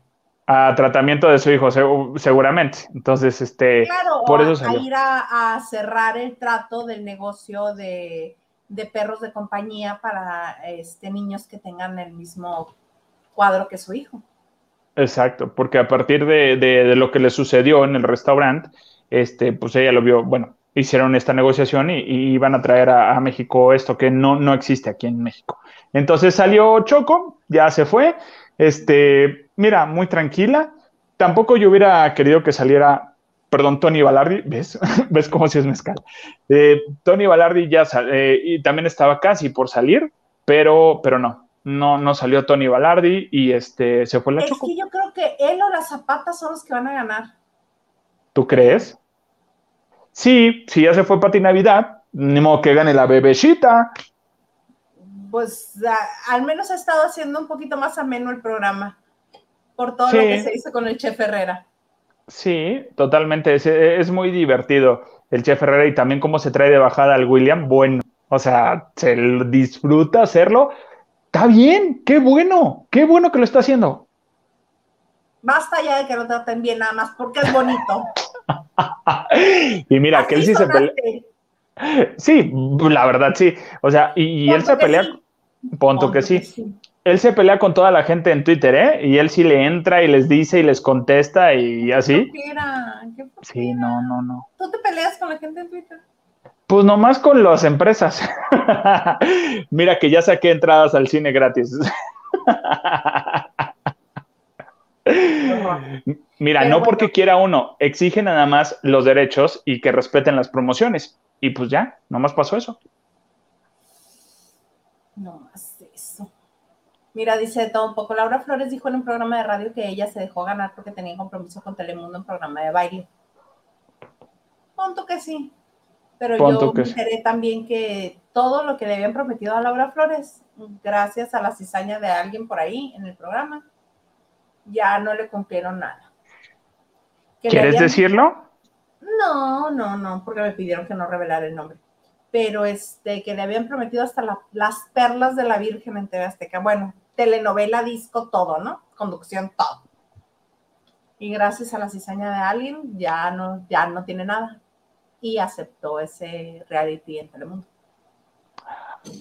A tratamiento de su hijo, seguramente. Entonces, este, claro, por eso a, a ir a, cerrar el trato del negocio de, perros de compañía para este, niños que tengan el mismo cuadro que su hijo. Exacto, porque a partir de, de lo que le sucedió en el restaurante, este, pues ella lo vio, bueno, hicieron esta negociación y, iban a traer a, México esto que no, no existe aquí en México. Entonces salió Choco, ya se fue, este, mira, muy tranquila. Tampoco yo hubiera querido que saliera, perdón, Tony Balardi, ¿ves? ¿Ves cómo si es mezcal? Eh, Tony Balardi ya eh, y también estaba casi por salir, pero, pero no, no, no salió Tony Balardi y este, se fue la Choco. Es que yo creo que él o las zapatas son los que van a ganar. ¿Tú crees? Sí, si ya se fue Pati Navidad, ni modo que gane la bebecita. Pues al menos ha estado haciendo un poquito más ameno el programa por todo lo que se hizo con el Chef Herrera. Sí, totalmente. Es, es, muy divertido el Chef Herrera y también cómo se trae de bajada al William. Bueno, o sea, se disfruta hacerlo. Está bien, qué bueno, qué bueno que lo está haciendo. Basta ya de que lo traten bien nada más porque es bonito. y mira, que él sí se pelea. Sí, la verdad sí. O sea, y, él se pelea. Ponto, que, sí. Él se pelea con toda la gente en Twitter, ¿eh? Y él sí le entra y les dice y les contesta y así. ¿Qué sí, no, no, no. ¿Tú te peleas con la gente en Twitter? Pues nomás con las empresas. Mira que ya saqué entradas al cine gratis. Mira, no porque quiera uno, exige nada más los derechos y que respeten las promociones. Y pues ya, nomás pasó eso. No más eso. Mira, dice todo un poco. Laura Flores dijo en un programa de radio que ella se dejó ganar porque tenía compromiso con Telemundo en programa de baile. Punto que sí. Pero yo me enteré también que todo lo que le habían prometido a Laura Flores, gracias a la cizaña de alguien por ahí en el programa, ya no le cumplieron nada. ¿Quieres decirlo? No, no, no, porque me pidieron que no revelara el nombre. Pero este, que le habían prometido hasta las perlas de la Virgen en TV Azteca. Bueno, telenovela, disco, todo, ¿no? Conducción, todo. Y gracias a la cizaña de alguien, ya no, ya no tiene nada. Y aceptó ese reality en Telemundo.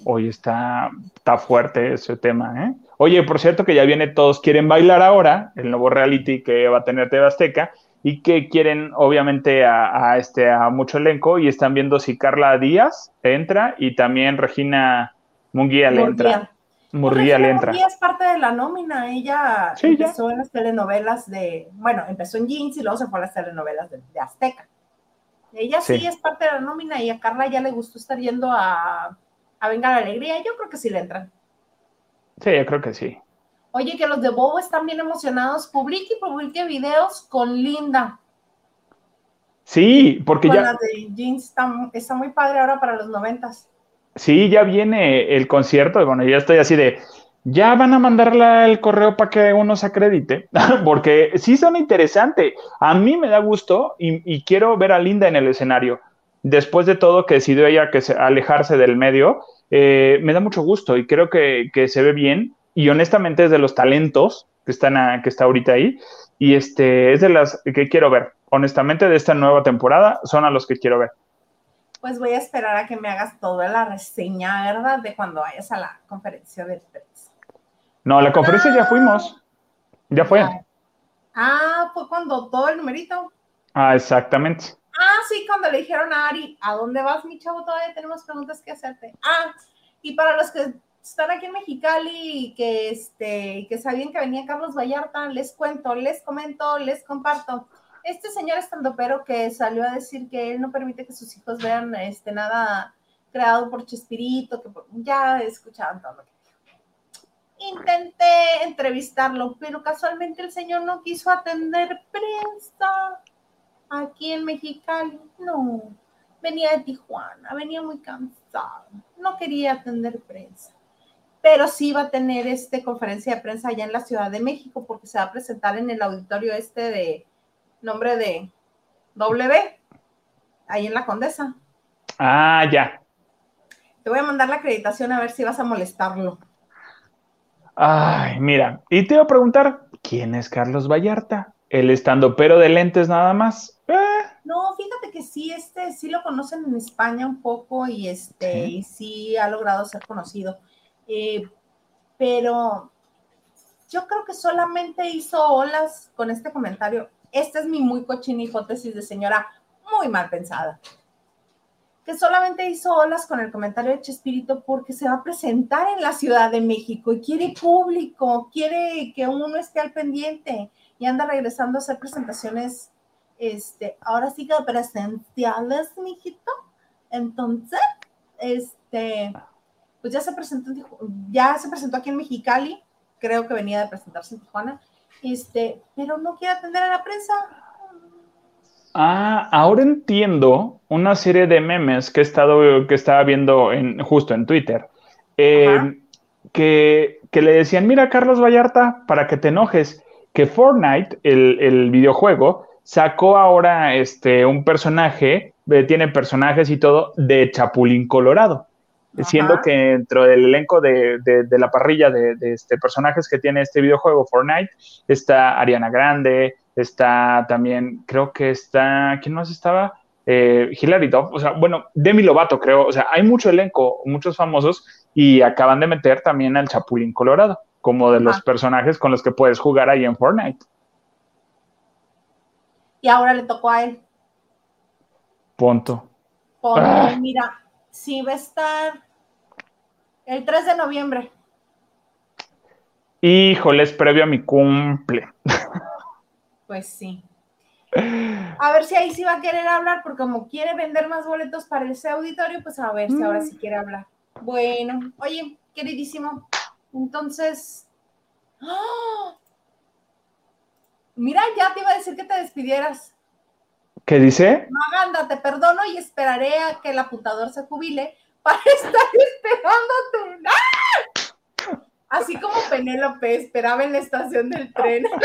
Hoy está, está fuerte ese tema, ¿eh? Oye, por cierto que ya viene Todos Quieren Bailar ahora, el nuevo reality que va a tener TV Azteca, y que quieren obviamente a, este, a mucho elenco, y están viendo si Carla Díaz entra y también Regina Munguía le entra. Murguía le entra. Murguía es parte de la nómina, ella empezó en las telenovelas de, bueno, empezó en Jeans y luego se fue a las telenovelas de, Azteca. Ella sí. es parte de la nómina y a Carla ya le gustó estar yendo a, a Venga la Alegría, yo creo que sí le entran. Sí, yo creo que sí. Oye, que los de Bobo están bien emocionados. Publique y publique videos con Linda. Sí, porque ya. de Jeans está, muy padre ahora para los noventas. Sí, ya viene el concierto. Bueno, ya estoy así de. Ya van a mandarle el correo para que uno se acredite, porque sí son interesantes. A mí me da gusto y, quiero ver a Linda en el escenario. Después de todo que decidió ella que se, alejarse del medio, eh, me da mucho gusto y creo que, que, se ve bien. Y honestamente es de los talentos que están que está ahorita ahí. Y este es de las que quiero ver honestamente, de esta nueva temporada son a los que quiero ver. Pues voy a esperar a que me hagas toda la reseña, ¿verdad? De cuando vayas a la conferencia de prensa. No, la conferencia ya fuimos. Ya fue. Ah, fue cuando todo el numerito. Ah, exactamente. Ah, sí, cuando le dijeron a Ari, ¿a dónde vas, mi chavo? Todavía tenemos preguntas que hacerte. Ah, y para los que están aquí en Mexicali y que, este, que sabían que venía Carlos Vallarta, les cuento, les comento, les comparto este señor estandopero que salió a decir que él no permite que sus hijos vean este, nada creado por Chespirito, que ya escuchaban todo lo que. Intenté entrevistarlo, pero casualmente el señor no quiso atender prensa aquí en Mexicali. No, venía de Tijuana, venía muy cansado, no quería atender prensa. Pero sí va a tener este conferencia de prensa allá en la Ciudad de México porque se va a presentar en el auditorio este de nombre de W, ahí en la Condesa. Ah, ya. Te voy a mandar la acreditación a ver si vas a molestarlo. Ay, mira, y te voy a preguntar, ¿quién es Carlos Vallarta? ¿El estando pero de lentes nada más? Que sí, este, sí lo conocen en España un poco y este, ¿Sí? y sí ha logrado ser conocido. Eh, pero yo creo que solamente hizo olas con este comentario esta es mi muy cochina hipótesis de señora muy mal pensada. Que solamente hizo olas con el comentario de Chespirito porque se va a presentar en la Ciudad de México y quiere público, quiere que uno esté al pendiente y anda regresando a hacer presentaciones, este, ahora sí que presenciales, mijito. Entonces, este, pues ya se presentó, ya se presentó aquí en Mexicali, creo que venía de presentarse en Tijuana, este, pero no quiere atender a la prensa. Ah, ahora entiendo una serie de memes que he estado, que estaba viendo en, justo en Twitter, eh, que, le decían, mira Carlos Vallarta, para que te enojes, que Fortnite, el, videojuego, sacó ahora este, un personaje, eh, tiene personajes y todo, de Chapulín Colorado siendo que dentro del elenco de, la parrilla de, este, personajes que tiene este videojuego Fortnite está Ariana Grande, está también, creo que está, ¿quién más estaba? Eh, Hilary Duff, o sea, bueno, Demi Lovato creo, o sea, hay mucho elenco, muchos famosos y acaban de meter también al Chapulín Colorado como de los personajes con los que puedes jugar ahí en Fortnite. Y ahora le tocó a él. Punto. Ponto, ah. mira, sí va a estar el 3 de noviembre. Híjole, es previo a mi cumple. Pues sí. A ver si ahí sí va a querer hablar, porque como quiere vender más boletos para ese auditorio, pues a ver si ahora sí quiere hablar. Bueno, oye, queridísimo, entonces. ¡ah! Mira, ya te iba a decir que te despidieras. ¿Qué dice? Maganda, te perdono y esperaré a que el apuntador se jubile para estar esperándote. ¡Ah! Así como Penélope esperaba en la estación del tren.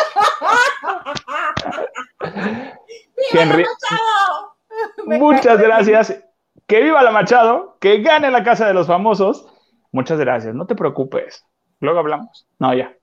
Henry, muchas gracias. Que viva la Machado, que gane la casa de los famosos. Muchas gracias, no te preocupes. Luego hablamos. No, ya.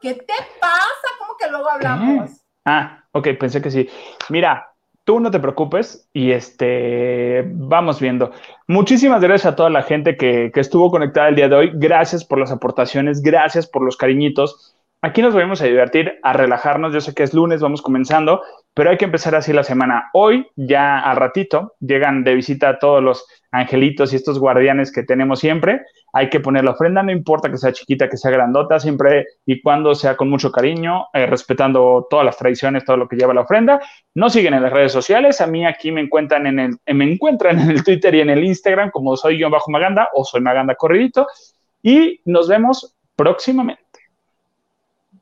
¿Qué te pasa? ¿Cómo que luego hablamos? Ah, ok, pensé que sí. Mira, tú no te preocupes y este, vamos viendo. Muchísimas gracias a toda la gente que, que, estuvo conectada el día de hoy. Gracias por las aportaciones, gracias por los cariñitos. Aquí nos vamos a divertir, a relajarnos. Yo sé que es lunes, vamos comenzando, pero hay que empezar así la semana. Hoy, ya al ratito, llegan de visita todos los angelitos y estos guardianes que tenemos siempre. Hay que poner la ofrenda, no importa que sea chiquita, que sea grandota, siempre y cuando sea con mucho cariño, eh, respetando todas las tradiciones, todo lo que lleva la ofrenda. No siguen en las redes sociales. A mí aquí me encuentran en el, me encuentran en el Twitter y en el Instagram como soy yo bajo Maganda o soy Maganda Corridito. Y nos vemos próximamente.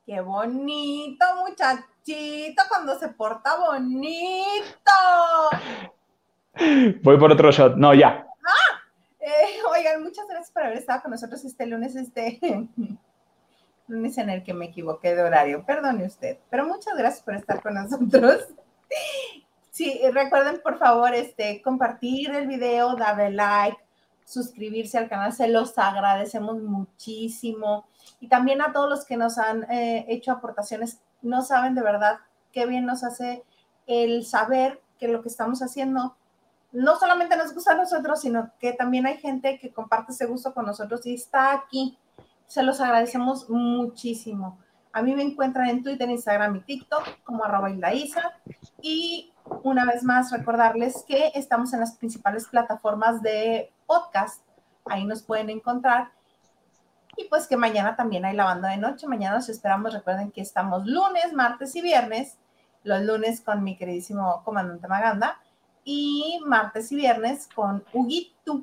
Qué bonito, muchachito, cuando se porta bonito. Voy por otro shot. No, ya. Ah, eh, oigan, muchas gracias por haber estado con nosotros este lunes, este lunes en el que me equivoqué de horario. Perdone usted, pero muchas gracias por estar con nosotros. Sí, recuerden por favor este, compartir el video, darle like, suscribirse al canal, se los agradecemos muchísimo. Y también a todos los que nos han eh, hecho aportaciones, no saben de verdad qué bien nos hace el saber que lo que estamos haciendo no solamente nos gusta a nosotros, sino que también hay gente que comparte ese gusto con nosotros y está aquí. Se los agradecemos muchísimo. A mí me encuentran en Twitter, Instagram y TikTok como arroba Y una vez más recordarles que estamos en las principales plataformas de podcast. Ahí nos pueden encontrar. Y pues que mañana también hay la banda de noche. Mañana nos esperamos. Recuerden que estamos lunes, martes y viernes. Los lunes con mi queridísimo comandante Maganda y martes y viernes con Huguito.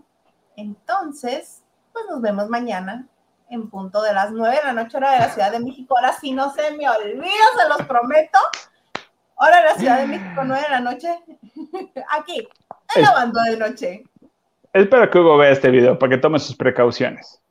Entonces, pues nos vemos mañana en punto de las 9 de la noche, hora de la Ciudad de México. Ahora sí no se me olvida, se los prometo. Hora de la Ciudad de México, 9 de la noche. Aquí, en la banda de noche. Espero que Hugo vea este video para que tome sus precauciones.